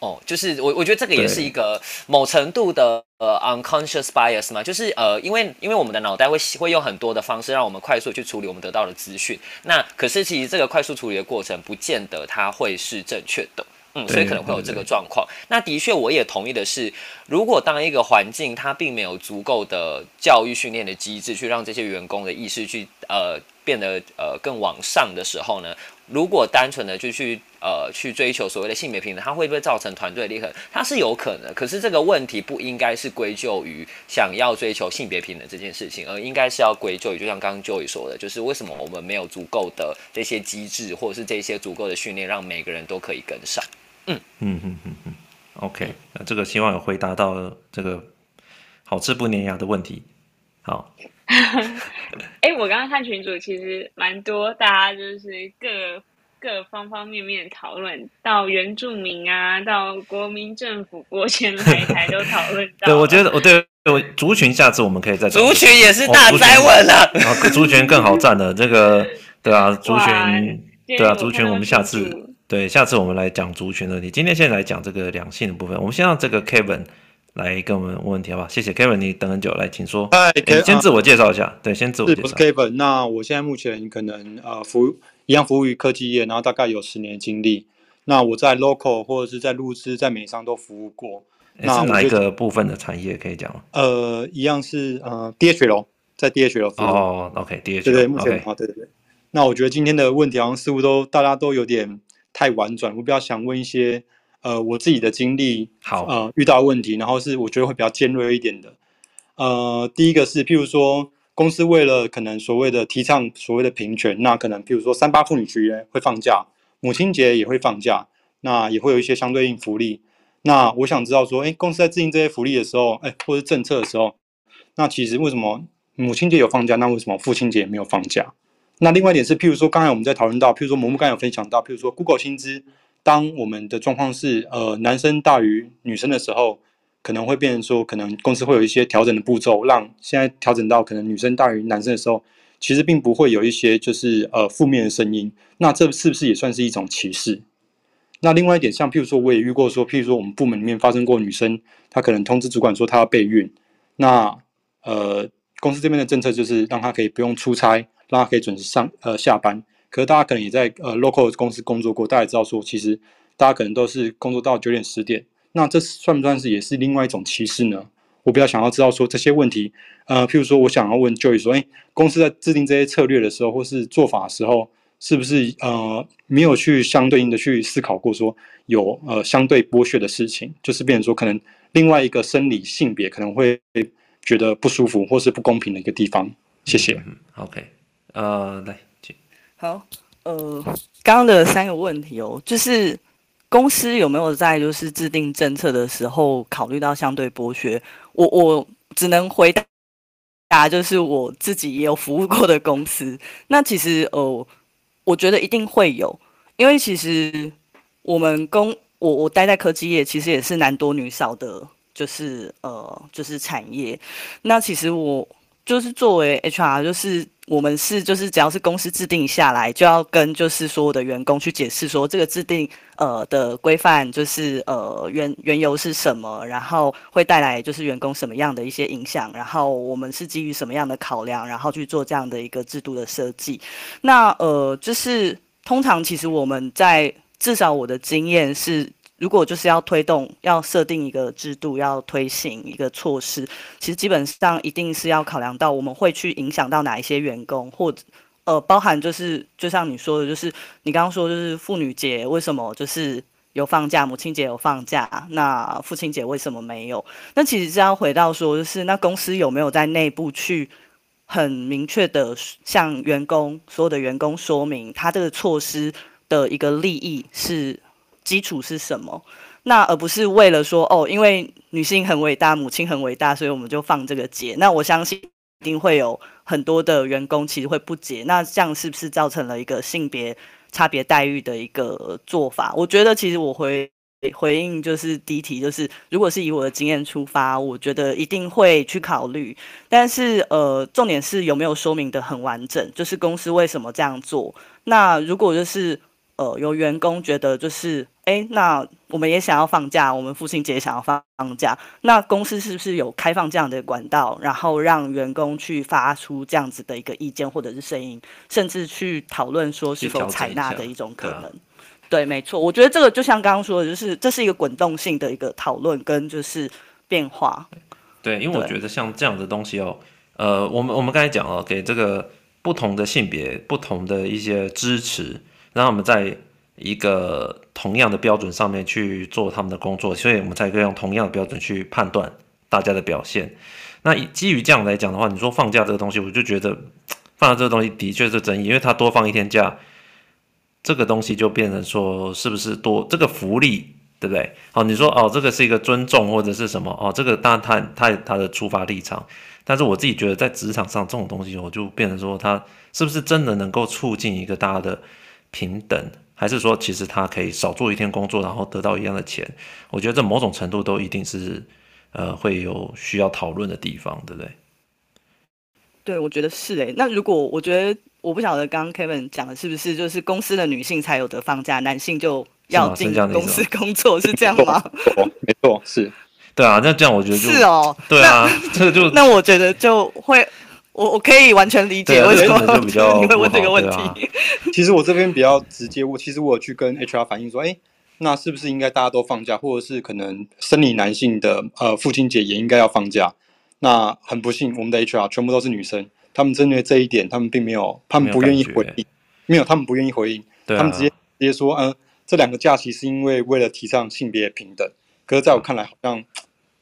哦，就是我我觉得这个也是一个某程度的呃 unconscious bias 嘛，就是呃，因为因为我们的脑袋会会用很多的方式让我们快速去处理我们得到的资讯，那可是其实这个快速处理的过程，不见得它会是正确的。嗯，所以可能会有这个状况。那的确，我也同意的是，如果当一个环境它并没有足够的教育训练的机制，去让这些员工的意识去呃变得呃更往上的时候呢，如果单纯的就去呃去追求所谓的性别平等，它会不会造成团队裂痕？它是有可能，可是这个问题不应该是归咎于想要追求性别平等这件事情，而应该是要归咎于，就像刚刚 Joy 说的，就是为什么我们没有足够的这些机制，或者是这些足够的训练，让每个人都可以跟上。嗯嗯嗯嗯嗯，OK，那这个希望有回答到这个好吃不粘牙的问题。好，(laughs) 哎、欸，我刚刚看群主，其实蛮多，大家就是各各方方面面讨论，到原住民啊，到国民政府、国 (laughs) 权来台都讨论到。对，我觉得我对我族群，下次我们可以再族群也是大灾问了，然后族群更好赞了。这个 (laughs) 对啊，族群对啊，族群我们下次。对，下次我们来讲族群的问题。今天先来讲这个两性的部分。我们先让这个 Kevin 来跟我们问问题，好不好？谢谢 Kevin，你等很久，来，请说。嗨，Kevin，先自我介绍一下。啊、对，先自我介绍。我是 Kevin。那我现在目前可能呃服务一样服务于科技业，然后大概有十年经历。那我在 local 或者是在路资、在美商都服务过。那是哪一个部分的产业可以讲吗？呃，一样是呃 DHL，在 DHL 服务。哦，OK，DHL。对对，目前的话，对对对。那我觉得今天的问题好像似乎都大家都有点。太婉转，我比较想问一些，呃，我自己的经历，好，呃，遇到问题，然后是我觉得会比较尖锐一点的，呃，第一个是，譬如说，公司为了可能所谓的提倡所谓的平权，那可能譬如说三八妇女节会放假，母亲节也会放假，那也会有一些相对应福利，那我想知道说，哎，公司在制定这些福利的时候，哎，或是政策的时候，那其实为什么母亲节有放假，那为什么父亲节没有放假？那另外一点是，譬如说，刚才我们在讨论到，譬如说，蘑菇刚才有分享到，譬如说，Google 薪资，当我们的状况是，呃，男生大于女生的时候，可能会变成说，可能公司会有一些调整的步骤，让现在调整到可能女生大于男生的时候，其实并不会有一些就是呃负面的声音。那这是不是也算是一种歧视？那另外一点，像譬如说，我也遇过说，譬如说，我们部门里面发生过女生，她可能通知主管说她要备孕，那呃，公司这边的政策就是让她可以不用出差。让她可以准时上呃下班，可是大家可能也在呃 local 公司工作过，大家也知道说，其实大家可能都是工作到九点十点，那这算不算是也是另外一种歧视呢？我比较想要知道说这些问题，呃，譬如说我想要问 Joy 说，哎，公司在制定这些策略的时候，或是做法的时候，是不是呃没有去相对应的去思考过说有呃相对剥削的事情，就是变成说可能另外一个生理性别可能会觉得不舒服或是不公平的一个地方？谢谢。嗯，OK。呃，来，好，呃，刚刚的三个问题哦，就是公司有没有在就是制定政策的时候考虑到相对剥削？我我只能回答，就是我自己也有服务过的公司。那其实呃，我觉得一定会有，因为其实我们公我我待在科技业，其实也是男多女少的，就是呃就是产业。那其实我就是作为 HR，就是。我们是就是只要是公司制定下来，就要跟就是所有的员工去解释说这个制定呃的规范就是呃原缘由是什么，然后会带来就是员工什么样的一些影响，然后我们是基于什么样的考量，然后去做这样的一个制度的设计。那呃就是通常其实我们在至少我的经验是。如果就是要推动，要设定一个制度，要推行一个措施，其实基本上一定是要考量到我们会去影响到哪一些员工，或者呃，包含就是就像你说的，就是你刚刚说就是妇女节为什么就是有放假，母亲节有放假，那父亲节为什么没有？那其实是要回到说，就是那公司有没有在内部去很明确的向员工所有的员工说明，他这个措施的一个利益是。基础是什么？那而不是为了说哦，因为女性很伟大，母亲很伟大，所以我们就放这个节。那我相信一定会有很多的员工其实会不解。那这样是不是造成了一个性别差别待遇的一个做法？我觉得其实我回回应就是第一题，就是如果是以我的经验出发，我觉得一定会去考虑。但是呃，重点是有没有说明得很完整，就是公司为什么这样做？那如果就是。呃，有员工觉得就是，哎，那我们也想要放假，我们父亲节也想要放假，那公司是不是有开放这样的管道，然后让员工去发出这样子的一个意见或者是声音，甚至去讨论说是否采纳的一种可能？对，没错，我觉得这个就像刚刚说的，就是这是一个滚动性的一个讨论跟就是变化。对，因为我觉得像这样的东西哦，呃，我们我们刚才讲了，给这个不同的性别不同的一些支持。然后我们在一个同样的标准上面去做他们的工作，所以我们才可以用同样的标准去判断大家的表现。那基于这样来讲的话，你说放假这个东西，我就觉得放假这个东西的确是争议，因为他多放一天假，这个东西就变成说是不是多这个福利，对不对？好，你说哦，这个是一个尊重或者是什么哦，这个当然他他他的出发立场，但是我自己觉得在职场上这种东西，我就变成说他是不是真的能够促进一个大家的平等，还是说其实他可以少做一天工作，然后得到一样的钱？我觉得这某种程度都一定是。呃，会有需要讨论的地方，对不对？对，我觉得是诶。那如果我觉得，我不晓得刚刚 Kevin 讲的是不是，就是公司的女性才有得放假，男性就要进公司工作，是这样吗？没错，是。对啊，那这样我觉得就是哦。对啊，(laughs) 这个就那我觉得就会，我我可以完全理解为什么你会问这个问题。啊、其实我这边比较直接，我其实我有去跟 HR 反映说，哎。那是不是应该大家都放假，或者是可能生理男性的呃父亲节也应该要放假？那很不幸，我们的 HR 全部都是女生，他们针对这一点，他们并没有，他们不愿意回应，没有，没有，他们不愿意回应，啊、他们直接直接说，嗯、呃，这两个假期是因为为了提倡性别平等。可是在我看来，好像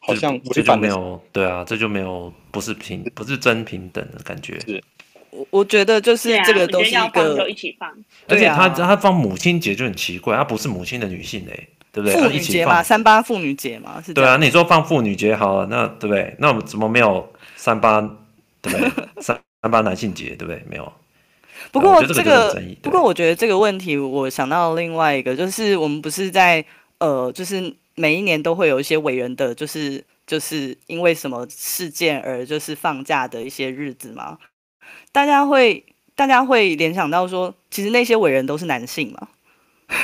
好像这就没有，对啊，这就没有不是平不是真平等的感觉。是。我我觉得就是这个都是一个，就一起放，而且他他放母亲节就很奇怪，他不是母亲的女性嘞，对不对？妇女节嘛，三八妇女节嘛，是。对啊，你说放妇女节好了，那对不对？那我们怎么没有三八，对不对？三三八男性节，对不对？没有。(laughs) 不过这个，不过我觉得这个问题，我想到另外一个，就是我们不是在呃，就是每一年都会有一些伟人的，就是就是因为什么事件而就是放假的一些日子嘛？大家会，大家会联想到说，其实那些伟人都是男性嘛？(laughs)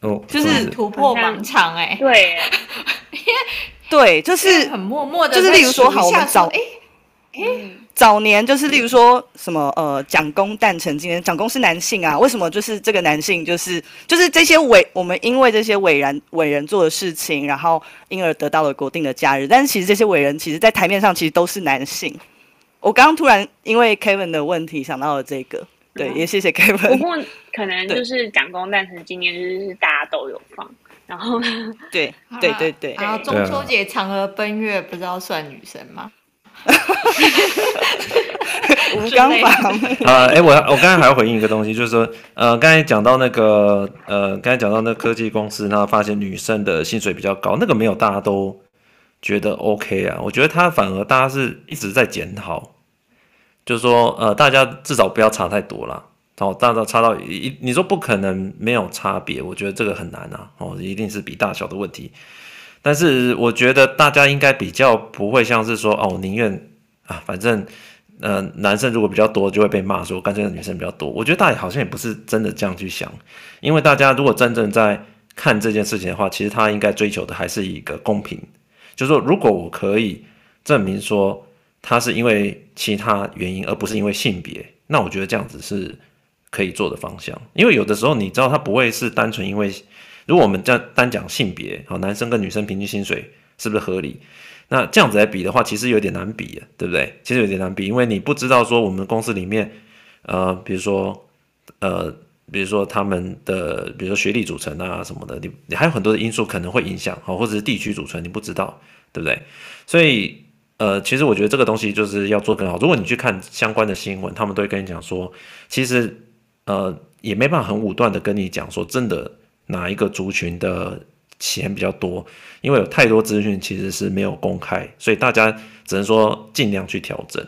哦，就是突破盲肠哎，对，(laughs) 对，就是很默默的，就是例如说，好，我们找，哎，哎。早年就是，例如说什么呃，蒋公诞辰今天，蒋公是男性啊，为什么就是这个男性就是就是这些伟我们因为这些伟人伟人做的事情，然后因而得到了国定的假日，但是其实这些伟人其实在台面上其实都是男性。我刚刚突然因为 Kevin 的问题想到了这个，对，嗯、也谢谢 Kevin。不过可能就是蒋公诞辰今天就是大家都有放，然后对对对对，然后中秋节嫦娥奔月不知道算女生吗？(laughs) 吴刚法啊，哎、(laughs) 我我刚才还要回应一个东西，就是说，呃，刚才讲到那个，呃，刚才讲到那个科技公司，然后发现女生的薪水比较高，那个没有大家都觉得 OK 啊，我觉得他反而大家是一直在检讨，就是说，呃，大家至少不要差太多了，哦，大家差到一，你说不可能没有差别，我觉得这个很难啊，哦，一定是比大小的问题。但是我觉得大家应该比较不会像是说哦，宁愿啊，反正呃男生如果比较多就会被骂说干脆女生比较多。我觉得大家好像也不是真的这样去想，因为大家如果真正在看这件事情的话，其实他应该追求的还是一个公平，就是说如果我可以证明说他是因为其他原因而不是因为性别，那我觉得这样子是可以做的方向。因为有的时候你知道他不会是单纯因为。如果我们这单讲性别，好，男生跟女生平均薪水是不是合理？那这样子来比的话，其实有点难比，对不对？其实有点难比，因为你不知道说我们公司里面，呃，比如说，呃，比如说他们的，比如说学历组成啊什么的，你你还有很多的因素可能会影响，好，或者是地区组成，你不知道，对不对？所以，呃，其实我觉得这个东西就是要做更好。如果你去看相关的新闻，他们都会跟你讲说，其实，呃，也没办法很武断的跟你讲说，真的。哪一个族群的钱比较多？因为有太多资讯其实是没有公开，所以大家只能说尽量去调整。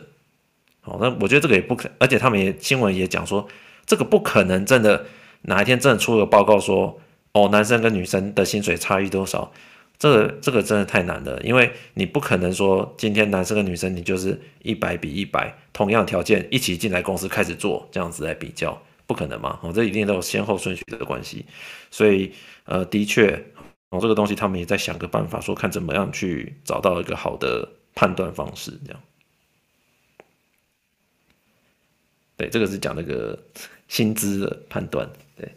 好，那我觉得这个也不可，而且他们也新闻也讲说，这个不可能真的哪一天真的出了报告说，哦，男生跟女生的薪水差异多少？这个这个真的太难了，因为你不可能说今天男生跟女生你就是一百比一百，同样条件一起进来公司开始做这样子来比较。不可能嘛？哦，这一定都有先后顺序的关系，所以呃，的确，哦，这个东西他们也在想个办法，说看怎么样去找到一个好的判断方式，这样。对，这个是讲那个薪资的判断。对，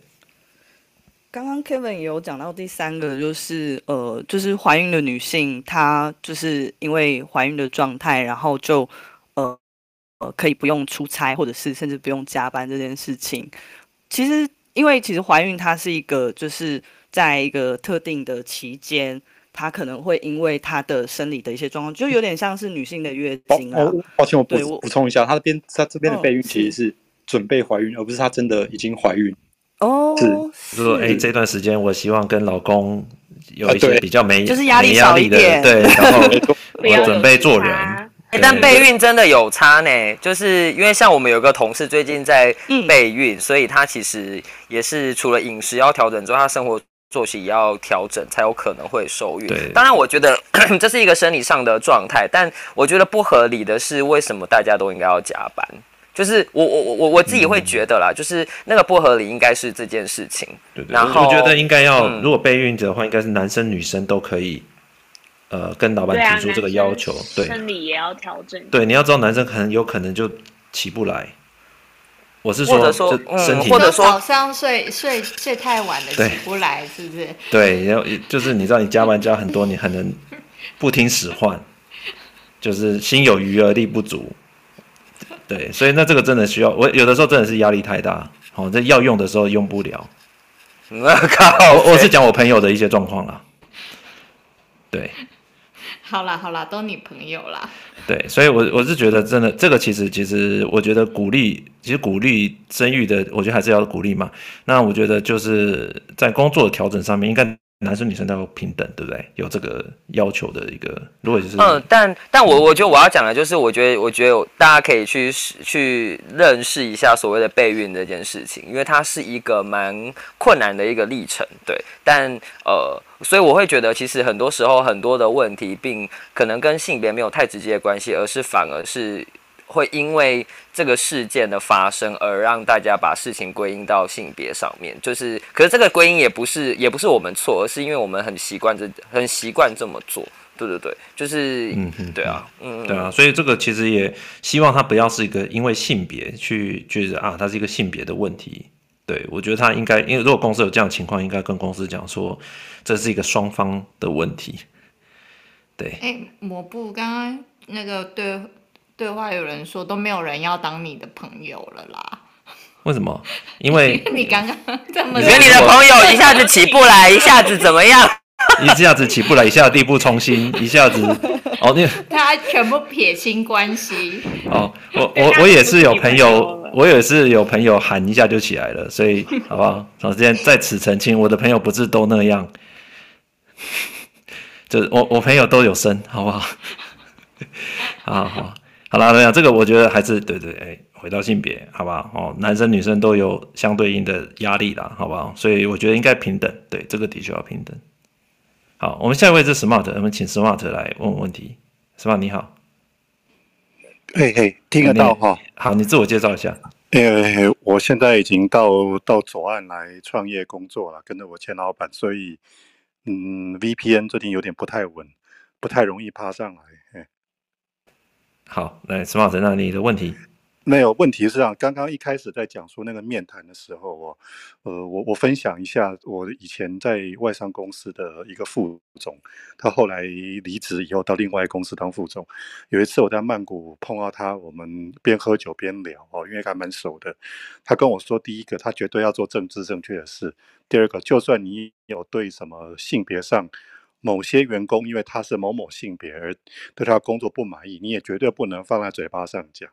刚刚 Kevin 也有讲到第三个，就是呃，就是怀孕的女性，她就是因为怀孕的状态，然后就呃。呃可以不用出差，或者是甚至不用加班这件事情。其实，因为其实怀孕它是一个，就是在一个特定的期间，它可能会因为它的生理的一些状况，就有点像是女性的月经啊。哦，抱歉，我补我补充一下，她这边她这边的备孕其实是准备怀孕，哦、而不是她真的已经怀孕。哦，是，就说哎，这段时间我希望跟老公有一些比较没、啊、就是压力少一点，对，然后 (laughs) 我准备做人。欸、但备孕真的有差呢，就是因为像我们有个同事最近在备孕，嗯、所以他其实也是除了饮食要调整之外，他生活作息也要调整，才有可能会受孕。对，当然我觉得 (clears throat) 这是一个生理上的状态，但我觉得不合理的是，为什么大家都应该要加班？就是我我我我我自己会觉得啦，嗯、就是那个不合理应该是这件事情。对，对，然后我觉得应该要，嗯、如果备孕者的话，应该是男生女生都可以。呃，跟老板提出这个要求，对，生理也要调整。对，你要知道，男生可能有可能就起不来。我是说，身体，或者说早上睡睡睡太晚了起不来，是不是？对，然后就是你知道，你加班加很多，你可能不听使唤，就是心有余而力不足。对，所以那这个真的需要，我有的时候真的是压力太大，好，这要用的时候用不了。(laughs) 我靠，我是讲我朋友的一些状况啦。对。好啦好啦，都你朋友啦。对，所以我，我我是觉得，真的，这个其实其实，我觉得鼓励，其实鼓励生育的，我觉得还是要鼓励嘛。那我觉得就是在工作的调整上面，应该。男生女生都要平等，对不对？有这个要求的一个，如果就是嗯，但但我我觉得我要讲的就是，我觉得我觉得大家可以去去认识一下所谓的备孕这件事情，因为它是一个蛮困难的一个历程，对。但呃，所以我会觉得，其实很多时候很多的问题，并可能跟性别没有太直接的关系，而是反而是。会因为这个事件的发生而让大家把事情归因到性别上面，就是，可是这个归因也不是也不是我们错，而是因为我们很习惯这很习惯这么做，对对对，就是，嗯哼，对啊，嗯，对啊，所以这个其实也希望它不要是一个因为性别去觉得啊，它是一个性别的问题，对，我觉得他应该，因为如果公司有这样的情况，应该跟公司讲说这是一个双方的问题，对，哎，抹布刚刚那个对。对话有人说都没有人要当你的朋友了啦？为什么？(laughs) 因为你刚刚这么，觉得你的朋友一下子起不来，一下子怎么样？(laughs) 一下子起不来，一下子力不从心，一下子 (laughs) 哦，那他全部撇清关系。哦，我我我也是有朋友，我也是有朋友喊一下就起来了，所以好不好？首先在此澄清，我的朋友不是都那样，就是我我朋友都有生，好不好？好好好。啦，这样这个我觉得还是对对，哎，回到性别，好不好？哦，男生女生都有相对应的压力啦，好不好？所以我觉得应该平等，对，这个的确要平等。好，我们下一位是 Smart，我们请 Smart 来问问题。Smart 你好，嘿嘿，听得到哈？好，你自我介绍一下。呃，我现在已经到到左岸来创业工作了，跟着我前老板，所以嗯，VPN 最近有点不太稳，不太容易爬上来。好，来，Smart，那你的问题？没有问题是这样，刚刚一开始在讲说那个面谈的时候，我，呃，我我分享一下我以前在外商公司的一个副总，他后来离职以后到另外公司当副总。有一次我在曼谷碰到他，我们边喝酒边聊哦，因为还蛮熟的。他跟我说，第一个他绝对要做政治正确的事，第二个就算你有对什么性别上。某些员工因为他是某某性别而对他工作不满意，你也绝对不能放在嘴巴上讲。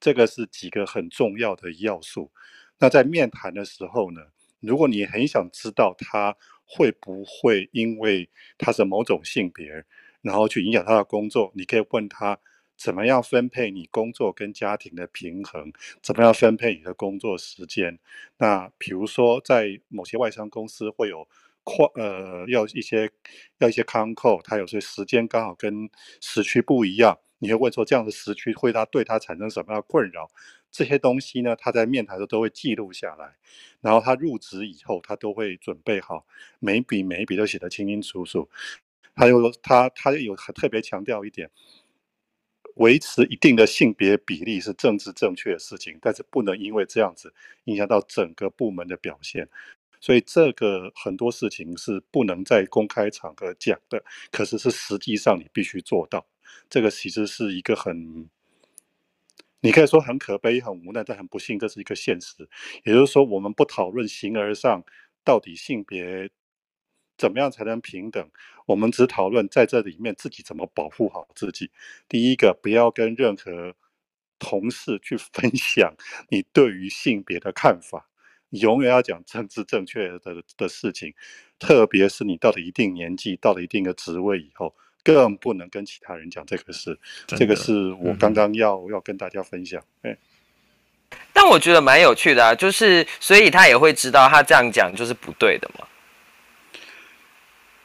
这个是几个很重要的要素。那在面谈的时候呢，如果你很想知道他会不会因为他是某种性别，然后去影响他的工作，你可以问他怎么样分配你工作跟家庭的平衡，怎么样分配你的工作时间。那比如说在某些外商公司会有。跨呃，要一些要一些 con-call，他有些时间刚好跟时区不一样，你会问说这样的时区会他对他产生什么样的困扰？这些东西呢，他在面谈的时候都会记录下来，然后他入职以后，他都会准备好，每一笔每一笔都写得清清楚楚。还有他他有特别强调一点，维持一定的性别比例是政治正确的事情，但是不能因为这样子影响到整个部门的表现。所以这个很多事情是不能在公开场合讲的，可是是实际上你必须做到。这个其实是一个很你可以说很可悲、很无奈，但很不幸，这是一个现实。也就是说，我们不讨论形而上到底性别怎么样才能平等，我们只讨论在这里面自己怎么保护好自己。第一个，不要跟任何同事去分享你对于性别的看法，永远要讲政治正确的的事情，特别是你到了一定年纪、到了一定的职位以后。更不能跟其他人讲这个事，这个是我刚刚要、嗯、要跟大家分享。哎，但我觉得蛮有趣的啊，就是所以他也会知道他这样讲就是不对的嘛。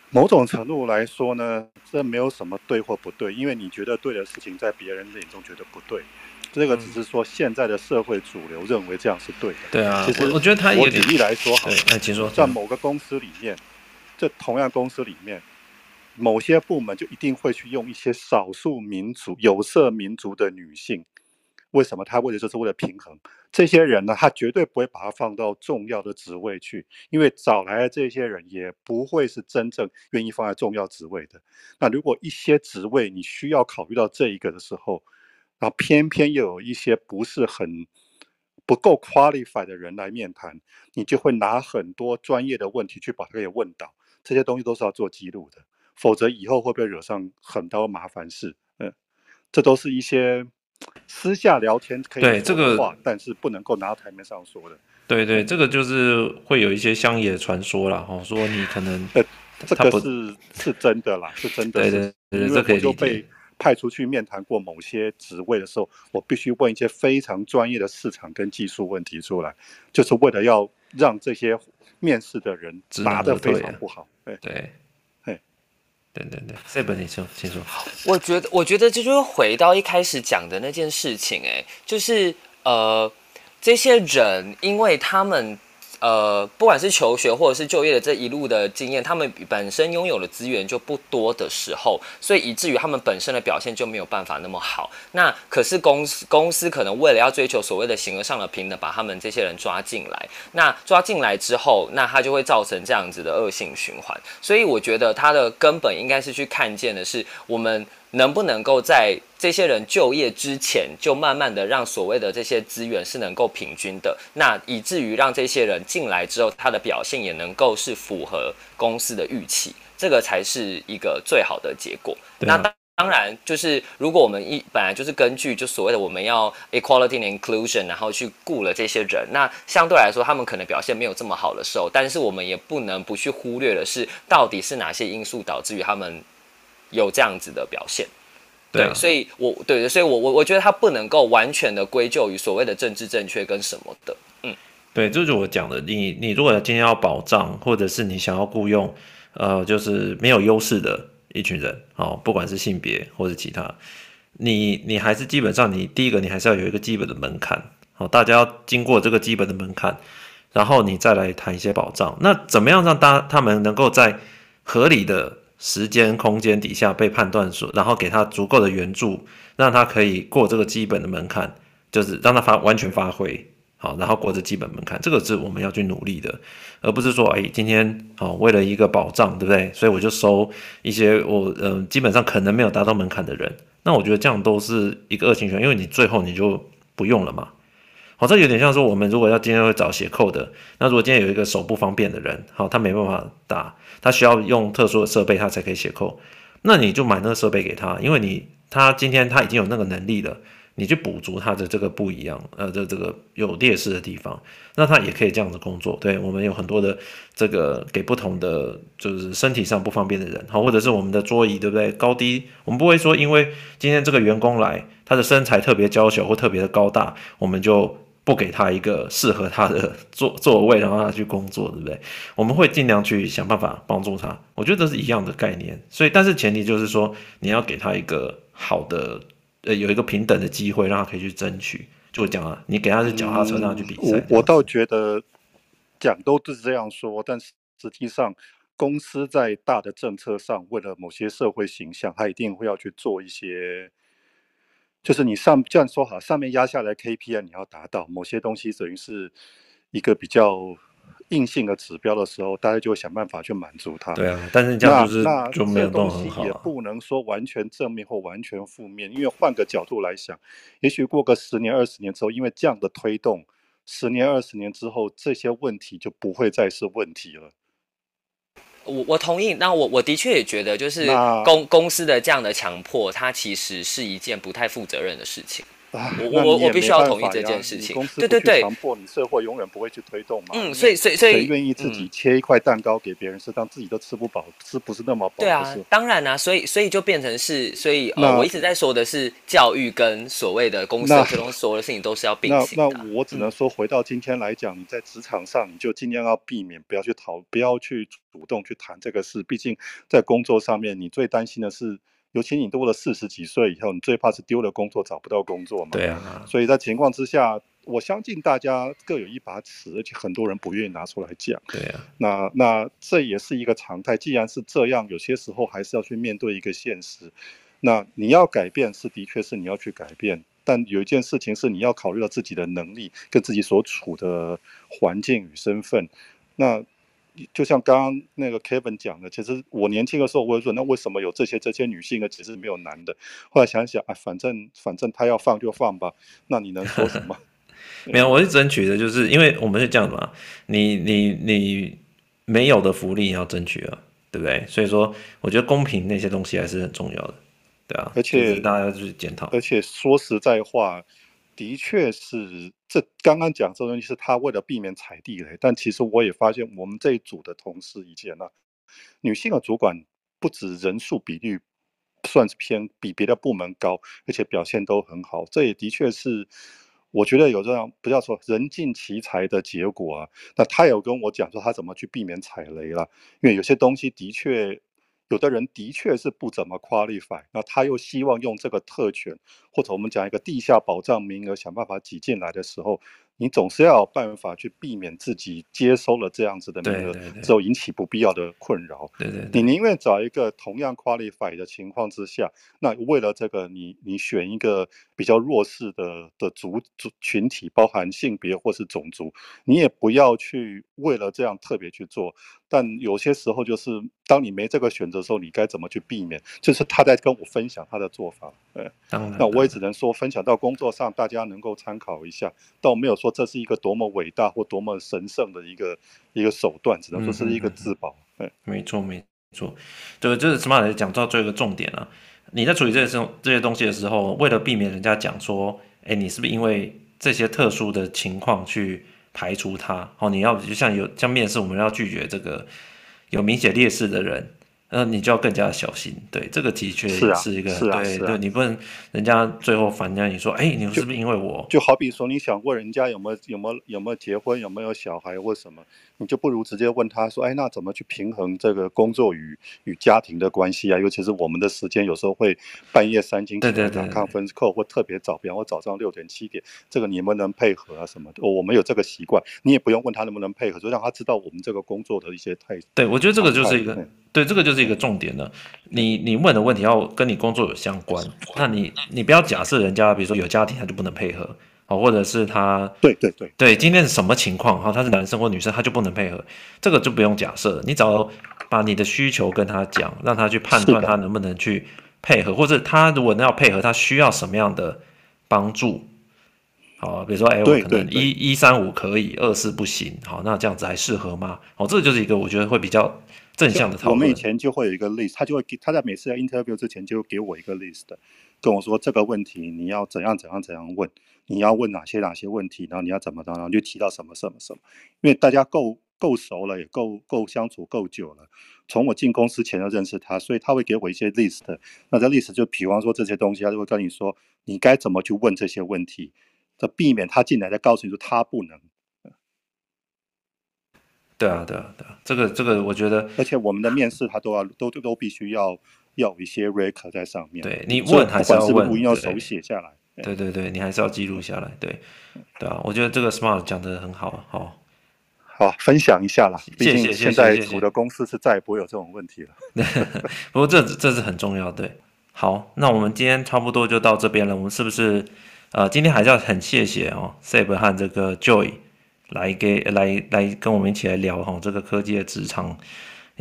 某种程度来说呢，这没有什么对或不对，因为你觉得对的事情，在别人眼中觉得不对，这个只是说现在的社会主流认为这样是对的。对啊，其实我，觉得他我举例来说好了，那请说，在某个公司里面，这同样公司里面。某些部门就一定会去用一些少数民族、有色民族的女性，为什么？他为的就是为了平衡这些人呢？他绝对不会把它放到重要的职位去，因为找来的这些人也不会是真正愿意放在重要职位的。那如果一些职位你需要考虑到这一个的时候，然后偏偏又有一些不是很不够 qualified 的人来面谈，你就会拿很多专业的问题去把他给问倒，这些东西都是要做记录的。否则以后会不会惹上很多麻烦事？嗯，这都是一些私下聊天可以说的话，对这个，但是不能够拿到台面上说的。对对，这个就是会有一些乡野传说了哈，说你可能呃，这个是是真的啦，是真的。对对对，这可以理解。派出去面谈过某些职位的时候，我必须问一些非常专业的市场跟技术问题出来，就是为了要让这些面试的人答得非常不好。对对。对对对，这本你说，请说。我觉得，我觉得这就是回到一开始讲的那件事情，哎，就是呃，这些人，因为他们。呃，不管是求学或者是就业的这一路的经验，他们本身拥有的资源就不多的时候，所以以至于他们本身的表现就没有办法那么好。那可是公司公司可能为了要追求所谓的形而上的平等，把他们这些人抓进来。那抓进来之后，那他就会造成这样子的恶性循环。所以我觉得他的根本应该是去看见的是我们。能不能够在这些人就业之前，就慢慢的让所谓的这些资源是能够平均的，那以至于让这些人进来之后，他的表现也能够是符合公司的预期，这个才是一个最好的结果。啊、那当当然就是如果我们一本来就是根据就所谓的我们要 equality and inclusion，然后去雇了这些人，那相对来说他们可能表现没有这么好的时候，但是我们也不能不去忽略的是，到底是哪些因素导致于他们。有这样子的表现，对，所以我对，所以我我我觉得他不能够完全的归咎于所谓的政治正确跟什么的，嗯，对，这就是我讲的，你你如果今天要保障，或者是你想要雇佣，呃，就是没有优势的一群人，哦，不管是性别或者其他，你你还是基本上你第一个你还是要有一个基本的门槛，好、哦，大家要经过这个基本的门槛，然后你再来谈一些保障，那怎么样让大他们能够在合理的时间空间底下被判断说，然后给他足够的援助，让他可以过这个基本的门槛，就是让他发完全发挥好，然后过这基本门槛，这个是我们要去努力的，而不是说，哎，今天哦，为了一个保障，对不对？所以我就收一些我嗯、基本上可能没有达到门槛的人，那我觉得这样都是一个恶性循环，因为你最后你就不用了嘛。好，这有点像说，我们如果要今天会找写扣的，那如果今天有一个手不方便的人，好，他没办法打，他需要用特殊的设备，他才可以写扣，那你就买那个设备给他，因为你他今天他已经有那个能力了，你去补足他的这个不一样，呃，这这个有劣势的地方，那他也可以这样子工作。对，我们有很多的这个给不同的就是身体上不方便的人，好，或者是我们的桌椅，对不对？高低，我们不会说因为今天这个员工来，他的身材特别娇小或特别的高大，我们就。不给他一个适合他的座 (laughs) 座位，然后让他去工作，对不对？我们会尽量去想办法帮助他。我觉得这是一样的概念。所以，但是前提就是说，你要给他一个好的，呃，有一个平等的机会，让他可以去争取。就讲啊，你给他是脚踏车，让他去比赛。嗯，我我倒觉得讲都是这样说，但是实际上，公司在大的政策上，为了某些社会形象，他一定会要去做一些。就是你上这样说好，上面压下来 KPI 你要达到某些东西，等于是一个比较硬性的指标的时候，大家就会想办法去满足它。对啊，但是这样就是那就没有那东西也不能说完全正面或完全负面，因为换个角度来想，也许过个十年、二十年之后，因为这样的推动，十年、二十年之后，这些问题就不会再是问题了。我我同意，那我我的确也觉得，就是公公司的这样的强迫，它其实是一件不太负责任的事情。啊、我我我必须要同意这件事情。对对对，强迫你社会永远不会去推动嘛。嗯，所以所以所以，谁愿意自己切一块蛋糕给别人吃，当、嗯、自己都吃不饱，吃不是那么饱？对啊，当然啊，所以所以就变成是，所以呃，我一直在说的是教育跟所谓的公司这种所有的事情都是要并行的。那那我只能说，回到今天来讲，你在职场上，你就尽量要避免，不要去讨，不要去主动去谈这个事。毕竟在工作上面，你最担心的是。尤其你到了四十几岁以后，你最怕是丢了工作找不到工作嘛？对啊。所以在情况之下，我相信大家各有一把尺，而且很多人不愿意拿出来讲。对啊。那那这也是一个常态。既然是这样，有些时候还是要去面对一个现实。那你要改变是的确是你要去改变，但有一件事情是你要考虑到自己的能力跟自己所处的环境与身份。那。就像刚刚那个 Kevin 讲的，其实我年轻的时候我也说，那为什么有这些这些女性呢？其实没有男的。后来想想，哎，反正反正他要放就放吧，那你能说什么？(laughs) 没有，我是争取的，就是因为我们是这样的嘛，你你你没有的福利你要争取啊，对不对？所以说，我觉得公平那些东西还是很重要的，对啊。而且大家要去检讨。而且说实在话。的确是，这刚刚讲这东西是他为了避免踩地雷，但其实我也发现我们这一组的同事以前呢，女性的主管不止人数比率算是偏比别的部门高，而且表现都很好，这也的确是我觉得有这样不叫说人尽其才的结果啊。那他有跟我讲说他怎么去避免踩雷了，因为有些东西的确。有的人的确是不怎么 qualify，那他又希望用这个特权，或者我们讲一个地下保障名额，想办法挤进来的时候。你总是要有办法去避免自己接收了这样子的名额之后引起不必要的困扰。对对，对，你宁愿找一个同样 qualify 的情况之下，那为了这个你你选一个比较弱势的的族族群体，包含性别或是种族，你也不要去为了这样特别去做。但有些时候就是当你没这个选择的时候，你该怎么去避免？就是他在跟我分享他的做法。对，那我也只能说分享到工作上，大家能够参考一下，倒没有说。这是一个多么伟大或多么神圣的一个一个手段，只能说是一个自保。嗯，没错没错，对，就是 Smart 讲到最后一个重点啊。你在处理这些这些东西的时候，为了避免人家讲说，哎，你是不是因为这些特殊的情况去排除他？哦，你要就像有像面试，我们要拒绝这个有明显劣势的人。那你就要更加小心，对，这个的确是一个，是啊，对是啊，对，你不能人家最后反正你说，哎，你是不是因为我？就，就好比说，你想过人家有没有有没有有没有结婚，有没有小孩或什么，你就不如直接问他说，哎，那怎么去平衡这个工作与与家庭的关系啊？尤其是我们的时间有时候会半夜三更起来打 conference call，或特别早，比方说早上六点七点，这个你能不能配合啊？什么的？我们有这个习惯，你也不用问他能不能配合，就让他知道我们这个工作的一些态度。对，我觉得这个就是一个。对，这个就是一个重点了。你你问的问题要跟你工作有相关，那你你不要假设人家比如说有家庭他就不能配合，哦，或者是他对对对对，今天是什么情况哈？他是男生或女生他就不能配合，这个就不用假设。你只要把你的需求跟他讲，让他去判断他能不能去配合，或者他如果要配合，他需要什么样的帮助？好，比如说哎，我可能一一三五可以，二四不行，好，那这样子还适合吗？哦，这就是一个我觉得会比较。正向的讨论，我们以前就会有一个 list，他就会给他在每次在 interview 之前就会给我一个 list，跟我说这个问题你要怎样怎样怎样问，你要问哪些哪些问题，然后你要怎么着，然后就提到什么什么什么。因为大家够够熟了，也够够相处够久了，从我进公司前就认识他，所以他会给我一些 list。那这 list 就比方说这些东西，他就会跟你说你该怎么去问这些问题，这避免他进来再告诉你说他不能。对啊，对啊，对啊，这个这个，我觉得，而且我们的面试他都要都都必须要要有一些 record 在上面。对，你问还是要问，不要手写下来。对对对，你还是要记录下来。对，对啊，我觉得这个 Smart 讲的很好，好，好，分享一下啦。谢谢，毕竟现在我的公司是再也不会有这种问题了。(laughs) 不过这这是很重要，对。好，那我们今天差不多就到这边了。我们是不是呃，今天还是要很谢谢哦，Seb 和这个 Joy。来给来来跟我们一起来聊哈这个科技的职场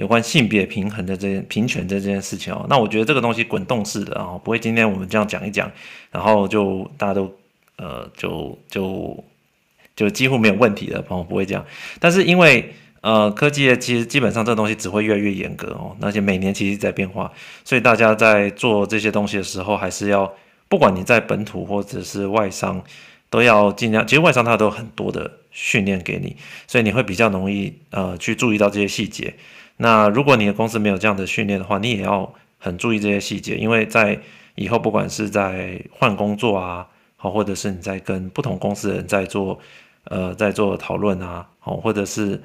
有关性别平衡的这件平权的这件事情哦。那我觉得这个东西滚动式的啊，不会今天我们这样讲一讲，然后就大家都呃就就就几乎没有问题的，朋友不会这样。但是因为呃科技的其实基本上这个东西只会越来越严格哦，而且每年其实在变化，所以大家在做这些东西的时候，还是要不管你在本土或者是外商，都要尽量。其实外商它都有很多的。训练给你，所以你会比较容易呃去注意到这些细节。那如果你的公司没有这样的训练的话，你也要很注意这些细节，因为在以后不管是在换工作啊，好，或者是你在跟不同公司的人在做呃在做讨论啊，好，或者是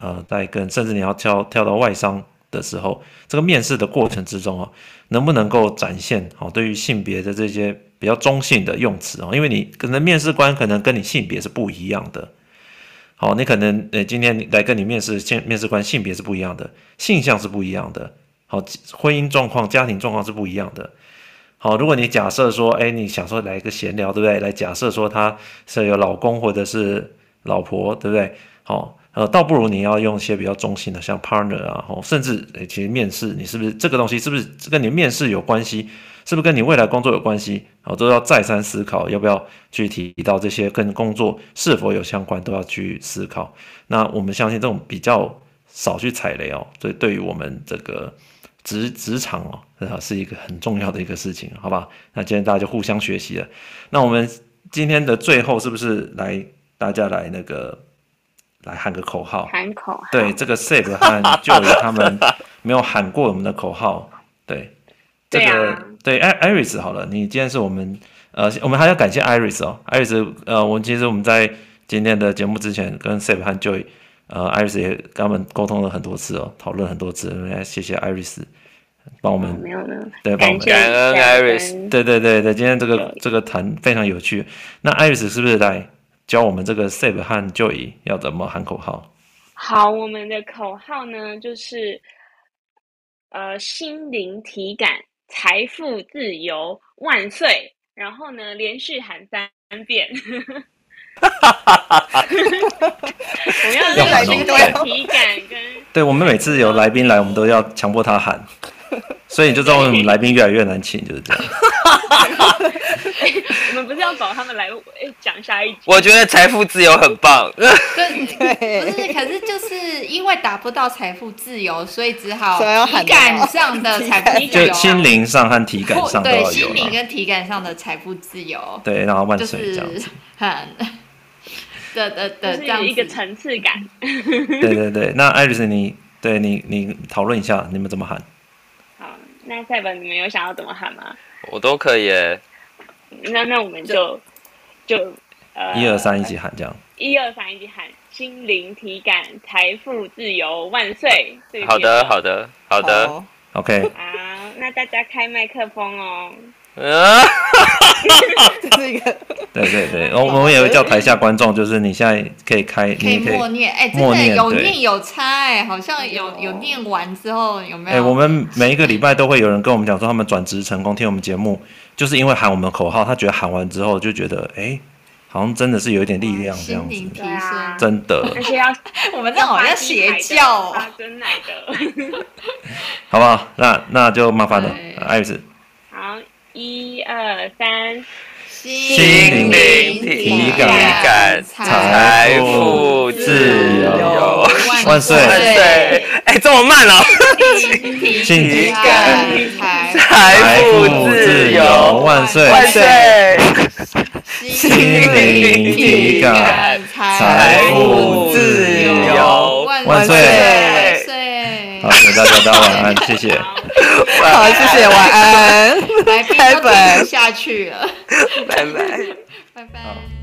呃在跟甚至你要跳跳到外商的时候，这个面试的过程之中啊，能不能够展现好对于性别的这些比较中性的用词啊？因为你可能面试官可能跟你性别是不一样的。好，你可能呃，今天来跟你面试，面面试官性别是不一样的，性向是不一样的。好，婚姻状况、家庭状况是不一样的。好，如果你假设说，哎，你想说来一个闲聊，对不对？来假设说他是有老公或者是老婆，对不对？好，呃，倒不如你要用一些比较中性的，像 partner 啊，甚至其实面试你是不是这个东西是不是跟你面试有关系？是不是跟你未来工作有关系？好，都要再三思考，要不要去提到这些跟工作是否有相关，都要去思考。那我们相信这种比较少去踩雷哦，所以对于我们这个职职场哦，是一个很重要的一个事情，好吧？那今天大家就互相学习了。那我们今天的最后是不是来大家来那个来喊个口号？喊口号。对，这个 Seb 和 Joy 他们没有喊过我们的口号，对。这个对，啊、对，Iris 好了，你今天是我们呃，我们还要感谢 Iris 哦，Iris 呃，我们其实我们在今天的节目之前跟 Seb 和 Joy 呃，Iris 也跟他们沟通了很多次哦，讨论很多次，来谢谢 Iris 帮我们，没有呢，对，帮我们感恩 Iris，对对对对，今天这个这个谈非常有趣，那 Iris 是不是来教我们这个 Seb 和 Joy 要怎么喊口号？好，我们的口号呢就是呃，心灵体感。财富自由万岁！然后呢，连续喊三遍。我们要让来宾都有体感跟。对，我们每次有来宾来，我们都要强迫他喊，所以你就知道为什么来宾越来越难请，就是这样。我们不是要找他们来讲下一集？我觉得财富自由很棒。对，不是，可是就是因为达不到财富自由，所以只好体感上的财富自由，(laughs) 就心灵上和体感上都要有。对，心灵跟体感上的财富自由。对，然后万岁这样子。很的的的这样一个层次感。对对对，那艾瑞斯，你对你你讨论一下，你们怎么喊？好，那赛本你们有想要怎么喊吗？我都可以耶。那那我们就就呃一二三一起喊这样。一二三一起喊，心灵体感财富自由万岁！好的好的好的好，OK。好，那大家开麦克风哦。啊，这是一个。对对对，我我们也会叫台下观众，就是你现在可以开，可以默念，哎，真的有念有差，哎，好像有有念完之后有没有？哎，我们每一个礼拜都会有人跟我们讲说，他们转职成功，听我们节目，就是因为喊我们口号，他觉得喊完之后就觉得，哎，好像真的是有一点力量这样子，提升，真的。而且要我们这好像邪教，真奶的，好不好？那那就麻烦了，艾斯。好，一二三。心灵体感，财富自由，万岁！万岁！哎，这么慢了。心灵体感，财富自由，万岁！万岁！心灵体感，财富自由，万岁！好，谢谢大家，大家晚安，谢谢。好，谢谢，晚安。(laughs) 来，开本下去了，拜拜，(laughs) 拜拜。